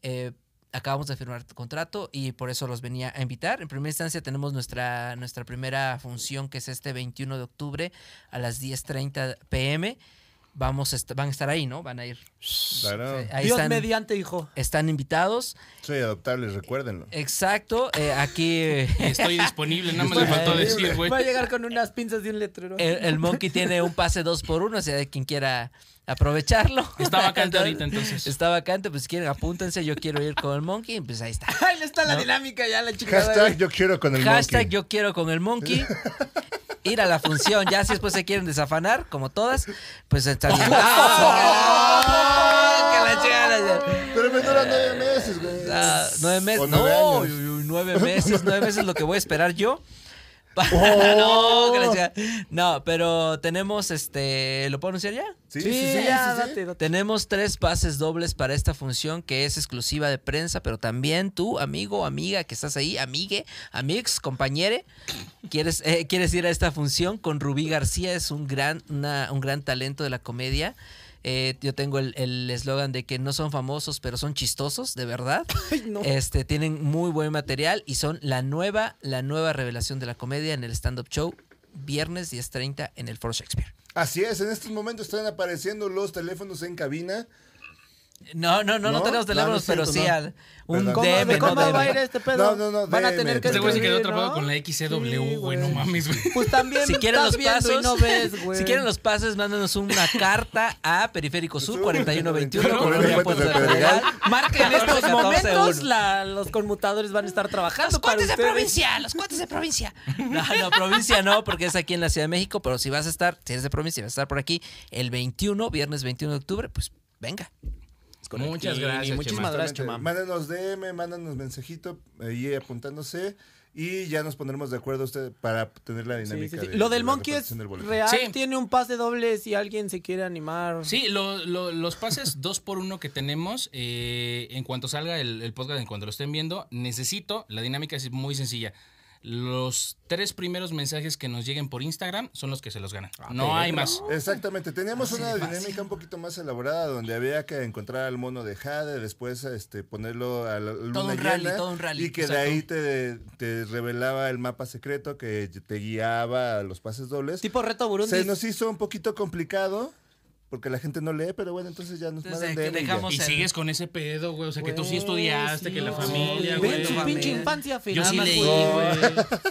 Eh, acabamos de firmar contrato y por eso los venía a invitar. En primera instancia tenemos nuestra, nuestra primera función que es este 21 de octubre a las 10.30 pm. Vamos a est- van a estar ahí, ¿no? Van a ir. Claro. Ahí Dios están, mediante, hijo. están invitados. Soy adoptable, recuérdenlo. Exacto. eh, aquí eh, Estoy disponible, nada más le faltó decir, güey. Va a llegar con unas pinzas de un letrero. el, el Monkey tiene un pase 2 por 1 o sea, de quien quiera aprovecharlo. Está vacante ahorita, entonces. Está vacante, pues si quieren apúntense, yo quiero ir con el Monkey, pues ahí está. Ahí está la dinámica ya, la chingada. Hashtag yo quiero con el Hashtag monkey. yo quiero con el monkey. Ir a la función, ya si después se quieren desafanar, como todas, pues está bien. ¡Ah! Que la chingada. Pero me dura nueve meses, güey. Ah, nueve meses. No, nueve nueve meses, nueve meses lo que voy a esperar yo. Oh. no, la chingada. no, pero tenemos este. ¿Lo puedo anunciar ya? Sí, Sí, sí, sí. ya, sí, sí. date, date. Tenemos tres pases dobles para esta función que es exclusiva de prensa, pero también tú, amigo, amiga, que estás ahí, amigue, amigos, compañere, quieres, eh, quieres ir a esta función con Rubí García, es un gran, una- un gran talento de la comedia. Eh, yo tengo el el eslogan de que no son famosos, pero son chistosos, de verdad. Ay, no. Este, tienen muy buen material y son la nueva, la nueva revelación de la comedia en el stand-up show, viernes 10.30 en el Foro Shakespeare. Así es, en estos momentos están apareciendo los teléfonos en cabina. No, no, no, no, ¿No? tenemos No, teléfonos, pero sí no. al, un Perdón. ¿Cómo, DM, de no cómo va a ir este pedo? No, no, no, Van a DM. tener que Este güey se quedó atrapado ¿no? con la XCW, Sí, güey, no mames, güey. Pues también Si quieren los pasos, y no ves, güey. si quieren los pases, mándanos una carta a Periférico Sur Sur, 4121, Colonia del del Pedregal. Marca en estos 14, momentos, 1. la- los conmutadores van a estar trabajando Los cuates de provincia, los cuates de provincia. No, no, provincia no, porque es aquí en la Ciudad de México, pero si vas a estar, si eres de provincia y vas a estar por aquí el 21, viernes 21 de octubre, pues venga. Muchas y muchísimas gracias, Chema. gracias. Mándenos DM, mándanos mensajito ahí apuntándose. y ya nos pondremos de acuerdo usted para tener la Sí, dinámica. sí, sí. de- Lo de del Monkey es del real. Sí. Tiene un pase doble si alguien se quiere animar. Sí, lo- lo- los pases dos por uno que tenemos, eh, en cuanto salga el, el podcast, en cuanto lo estén viendo, necesito, la dinámica es muy sencilla. Los tres primeros mensajes que nos lleguen por Instagram son los que se los ganan. no hay más. Exactamente, teníamos Así una fácil. dinámica un poquito más elaborada donde había que encontrar al mono de Jade, después este, ponerlo a la luna Todo un rally, llena, todo un rally, y que de ahí te, te revelaba el mapa secreto que te guiaba a los pases dobles. Tipo reto Burundi. Se nos hizo un poquito complicado porque la gente no lee, pero bueno, entonces ya nos Entonces, mandan que DM y ya. dejamos- Y el- sigues con ese pedo, güey. O sea, que tú sí estudiaste, sí, que la familia, Sí, güey. Familia. pinche infancia Yo feliz. sí leí, güey.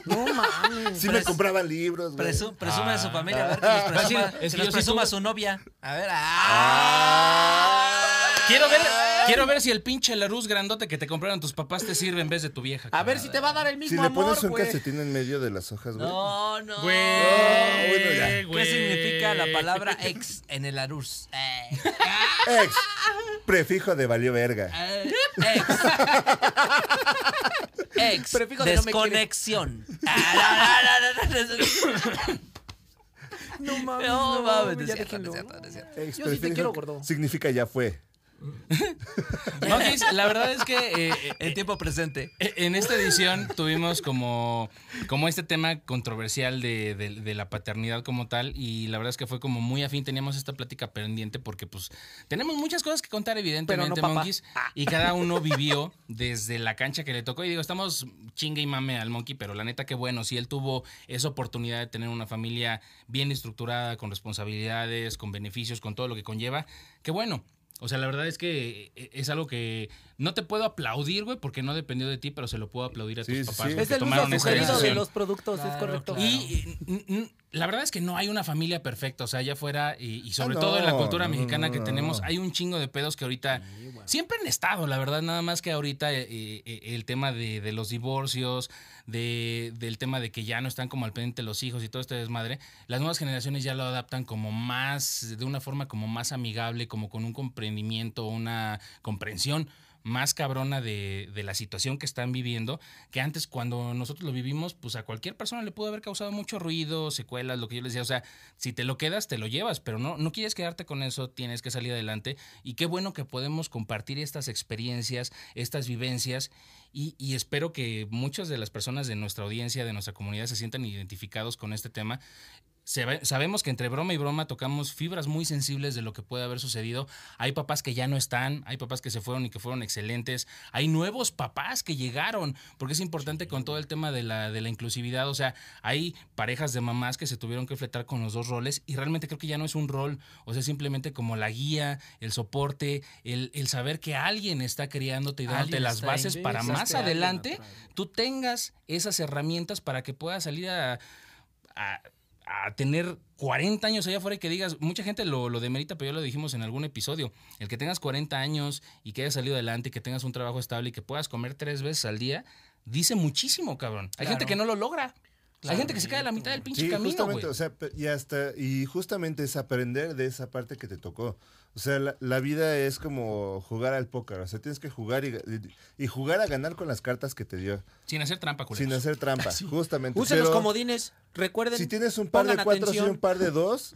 No mames. Sí me compraban libros, güey. Presu- presume de su Ah. familia, a ver, que Ah, presuma, es que yo sí presuma su novia. A ver, ¡ah! Quiero ver, quiero ver si el pinche Larus grandote que te compraron tus papás te sirve en vez de tu vieja. A ver si te va a dar el Si mismo le amor, pones un güey. calcetín en medio de las hojas, güey. No, no. Güey, bueno, ya. ¿Qué güey. significa la palabra ex en el Arús? Eh, Ex. Prefijo de valió verga. eh, ex. Ex. Prefijo de no me desconexión. Ah, no, no, no, no, no. No mames. No mames, no es ya cierto, déjenlo. no es cierto, no es cierto. Ex Yo sí te prefijo- quiero, gordo. Significa ya fue. Monkeys, la verdad es que eh, eh, En tiempo presente. Eh, En esta edición tuvimos como, como este tema controversial de, de- de la paternidad como tal y la verdad es que fue como muy afín, teníamos esta plática pendiente porque pues tenemos muchas cosas que contar evidentemente, no. Monkeys, y cada uno vivió desde la cancha que le tocó y digo, estamos chingue y mame al Monkey, pero la neta que bueno, si él tuvo esa oportunidad de tener una familia bien estructurada, con responsabilidades, con beneficios, con todo lo que conlleva, qué bueno. O sea, la verdad es que eh, es algo que no te puedo aplaudir, güey, porque no dependió de ti, pero se lo puedo aplaudir a Sí, tus sí, papás. sí. Es que el uso tomaron esa sugerido de los productos, es correcto. claro. Y la verdad es que no hay una familia perfecta, o sea, allá afuera y, y sobre Ah, todo en la cultura no, mexicana no, que tenemos, no. hay un chingo de pedos que ahorita siempre han estado, la verdad, nada más que ahorita eh, eh, el tema de, de los divorcios, de, del tema de que ya no están como al pendiente los hijos y todo este desmadre, las nuevas generaciones ya lo adaptan como más, de una forma como más amigable, como con un comprendimiento, una comprensión más cabrona de, de la situación que están viviendo, que antes cuando nosotros lo vivimos, pues a cualquier persona le pudo haber causado mucho ruido, secuelas, lo que yo les decía, o sea, si te lo quedas, te lo llevas, pero no, no quieres quedarte con eso, tienes que salir adelante, y qué bueno que podemos compartir estas experiencias, estas vivencias, y, y espero que muchas de las personas de nuestra audiencia, de nuestra comunidad, se sientan identificados con este tema. Sabemos que entre broma y broma tocamos fibras muy sensibles de lo que puede haber sucedido. Hay papás que ya no están, hay papás que se fueron y que fueron excelentes, hay nuevos papás que llegaron, porque es importante con todo el tema de la, de la inclusividad, o sea, hay parejas de mamás que se tuvieron que fletar con los dos roles y realmente creo que ya no es un rol, o sea, simplemente como la guía, el soporte, el, el saber que alguien está criándote y dándote las ahí. bases para más adelante. tú tengas esas herramientas para que puedas salir a, a- a tener 40 años allá afuera y que digas, mucha gente lo, lo demerita, pero ya lo dijimos en algún episodio, el que tengas 40 años y que hayas salido adelante y que tengas un trabajo estable y que puedas comer tres veces al día, dice muchísimo, cabrón. Hay Claro. gente que no lo logra. Claro. Hay gente que se cae a la mitad del pinche Sí, camino, justamente, güey. o sea, pe- y hasta, y justamente es aprender de esa parte que te tocó. O sea, la, la vida es como jugar al póker, o sea, tienes que jugar y, y jugar a ganar con las cartas que te dio, Sin hacer trampa, culeros. sin hacer trampa, justamente. Usen los comodines. Recuerden. si tienes un par de cuatro y un par de dos,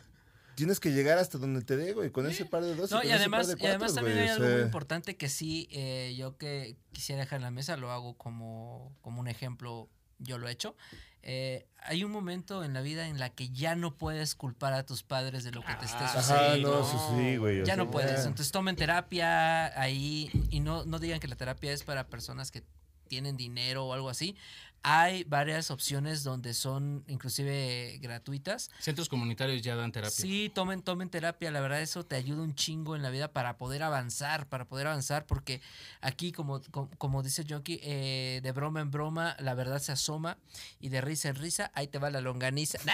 tienes que llegar hasta donde te dé, güey, con ese par de dos No, y ese además, par de y además también güey, hay o algo muy importante que sí, eh, yo que quisiera dejar en la mesa, lo hago como, como un ejemplo, yo lo he hecho. Eh, hay un momento en la vida en la que ya no puedes culpar a tus padres de lo que te esté Ajá, sucediendo. no, sí, güey. Ya no puedes. Entonces tomen terapia ahí y no, no digan que la terapia es para personas que tienen dinero o algo así. Hay varias opciones donde son inclusive gratuitas. Centros comunitarios ya dan terapia. Sí, tomen, tomen terapia, la verdad eso te ayuda un chingo en la vida para poder avanzar, para poder avanzar, porque aquí, como, como, como dice Jonky, eh, de broma en broma, la verdad se asoma y de risa en risa, ahí te va la longaniza.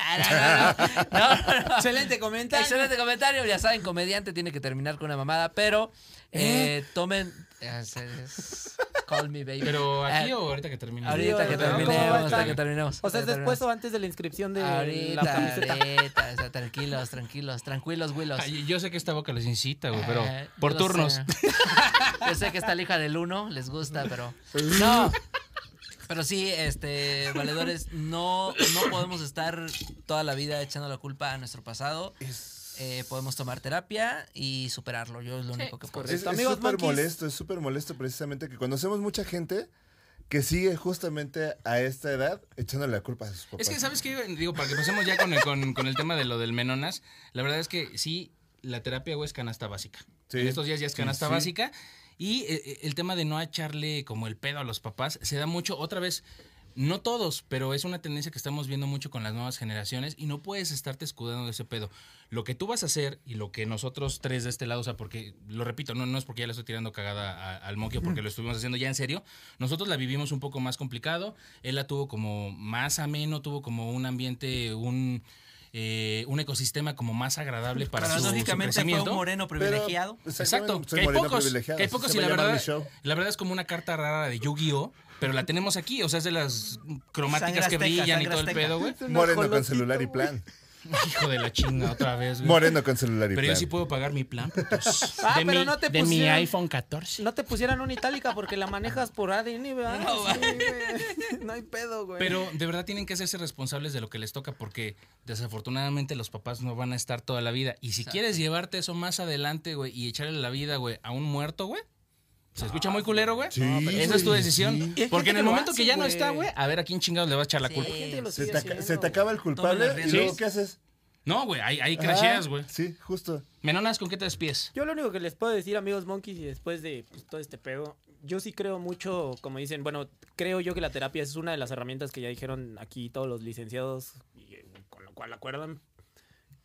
No, no, no. Excelente comentario. Excelente comentario, ya saben, comediante tiene que terminar con una mamada, pero eh, tomen... es- es- Call me baby. Pero aquí Eh, o ahorita que termine. Ahorita que ¿cómo va a terminemos, hasta que terminemos. O sea, es después terminemos. o antes de la inscripción de la Ahorita, camiseta. ahorita, o sea, tranquilos, tranquilos, tranquilos, Willos. Ay, yo sé que esta boca les incita, güey, pero Eh, por turnos. sé. Yo sé que esta hija del uno les gusta, pero. No. Pero sí, este, valedores, no, no podemos estar toda la vida echando la culpa a nuestro pasado. Eh, podemos tomar terapia y superarlo. Yo es lo único que puedo Es Correcto. es súper molesto, es súper molesto precisamente que conocemos mucha gente que sigue justamente a esta edad echándole la culpa a sus papás. Es que, ¿sabes qué? Digo, para que pasemos ya con el, con, con el tema de lo del menonas, la verdad es que sí, la terapia, güey, es canasta básica. Sí. En estos días ya es Sí, canasta sí. básica. Y eh, el tema de no echarle como el pedo a los papás se da mucho, otra vez, no todos, pero es una tendencia que estamos viendo mucho con las nuevas generaciones y no puedes estarte escudando de ese pedo. Lo que tú vas a hacer y lo que nosotros tres de este lado, o sea, porque, lo repito, no, no es porque ya le estoy tirando cagada a- al monkey o porque lo estuvimos haciendo ya en serio, nosotros la vivimos un poco más complicado, él la tuvo como más ameno, tuvo como un ambiente, un... eh, un ecosistema como más agradable para su, su Paradójicamente fue un moreno Pero, privilegiado. Exacto, que hay pocos, privilegiado, que hay pocos y la verdad, la verdad es como una carta rara de Yu-Gi-Oh, pero la tenemos aquí, o sea, es de las cromáticas Sangre que azteca, brillan y todo el pedo, güey. Moreno con celular y plan. Hijo de la chinga otra vez, güey. Moreno con celular y Pero yo sí puedo pagar mi plan, putos. Ah, de pero mi, no te de mi iPhone 14. No te pusieran una itálica porque la manejas por ADN, ¿verdad? No, Sí, güey. no hay pedo, güey. Pero de verdad tienen que hacerse responsables de lo que les toca porque desafortunadamente los papás no van a estar toda la vida. Y si Exacto. quieres llevarte eso más adelante, güey, y echarle la vida, güey, a un muerto, güey. ¿Se escucha muy culero, güey? Sí, Esa es tu decisión. sí. Porque en el momento hace, que ya no está, güey, a ver a quién chingados le va a echar la Sí. culpa. Se te, se acaba el culpable y luego. ¿qué haces? No, güey, ahí, ahí crasheas, Ah, güey. Sí, justo. Menonas, ¿con qué te despides? Yo lo único que les puedo decir, amigos monkeys, y después de pues, todo este pedo, yo sí creo mucho, como dicen, bueno, creo yo que la terapia es una de las herramientas que ya dijeron aquí todos los licenciados, y, eh, con lo cual acuerdan.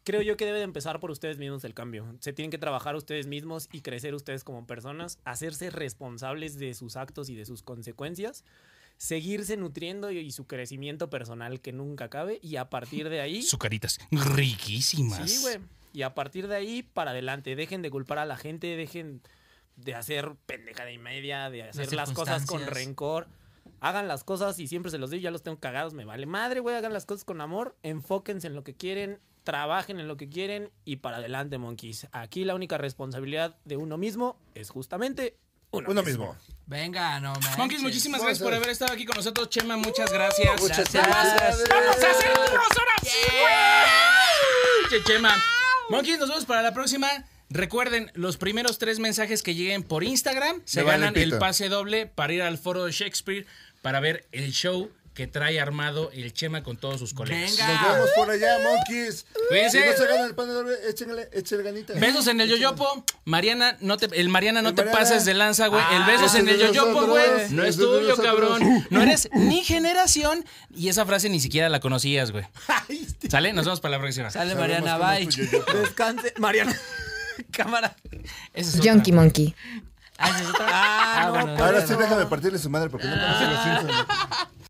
Creo yo que debe de empezar por ustedes mismos el cambio. Se tienen que trabajar ustedes mismos y crecer ustedes como personas, hacerse responsables de sus actos y de sus consecuencias, seguirse nutriendo y, y su crecimiento personal que nunca acabe y a partir de ahí... Sucaritas riquísimas. Sí, güey. Y a partir de ahí, para adelante. Dejen de culpar a la gente, dejen de hacer pendejada y media, de hacer las cosas con rencor. Hagan las cosas y siempre se los digo, ya los tengo cagados, me vale madre, güey. Hagan las cosas con amor, enfóquense en lo que quieren, trabajen en lo que quieren y para adelante, monkeys. Aquí la única responsabilidad de uno mismo es justamente uno, Uno mismo. Venga, no manches. Monkeys, muchísimas gracias por haber estado aquí con nosotros. Chema, muchas gracias. Muchas Gracias. gracias. ¡Vamos a hacer sí, güey! Che, Chema. Monkeys, nos vemos para la próxima. Recuerden, los primeros tres mensajes que lleguen por Instagram se Me vale ganan el pase doble para ir al foro de Shakespeare para ver el show que trae armado el Chema con todos sus colegas. Venga. Nos vemos por allá, monkeys. Cuídense. Si no se ganan el pan de doble, échenle, échenle ganita. Besos en el yoyopo. Mariana, no te, el Mariana no El te Mariana. pases de lanza, güey. el Ah, besos ese en el yoyopo, güey. No es tuyo, cabrón. No eres ni generación. Y esa frase ni siquiera la conocías, güey. ¿Sale? Nos vemos para la próxima. Sale Sabemos Mariana, bye. Descanse, Mariana. Cámara. Esa es otra. Junkie Monkey. Ah. Ah, no, bueno, Ahora no, sí no. déjame partirle su madre porque no conoce los Simpsons.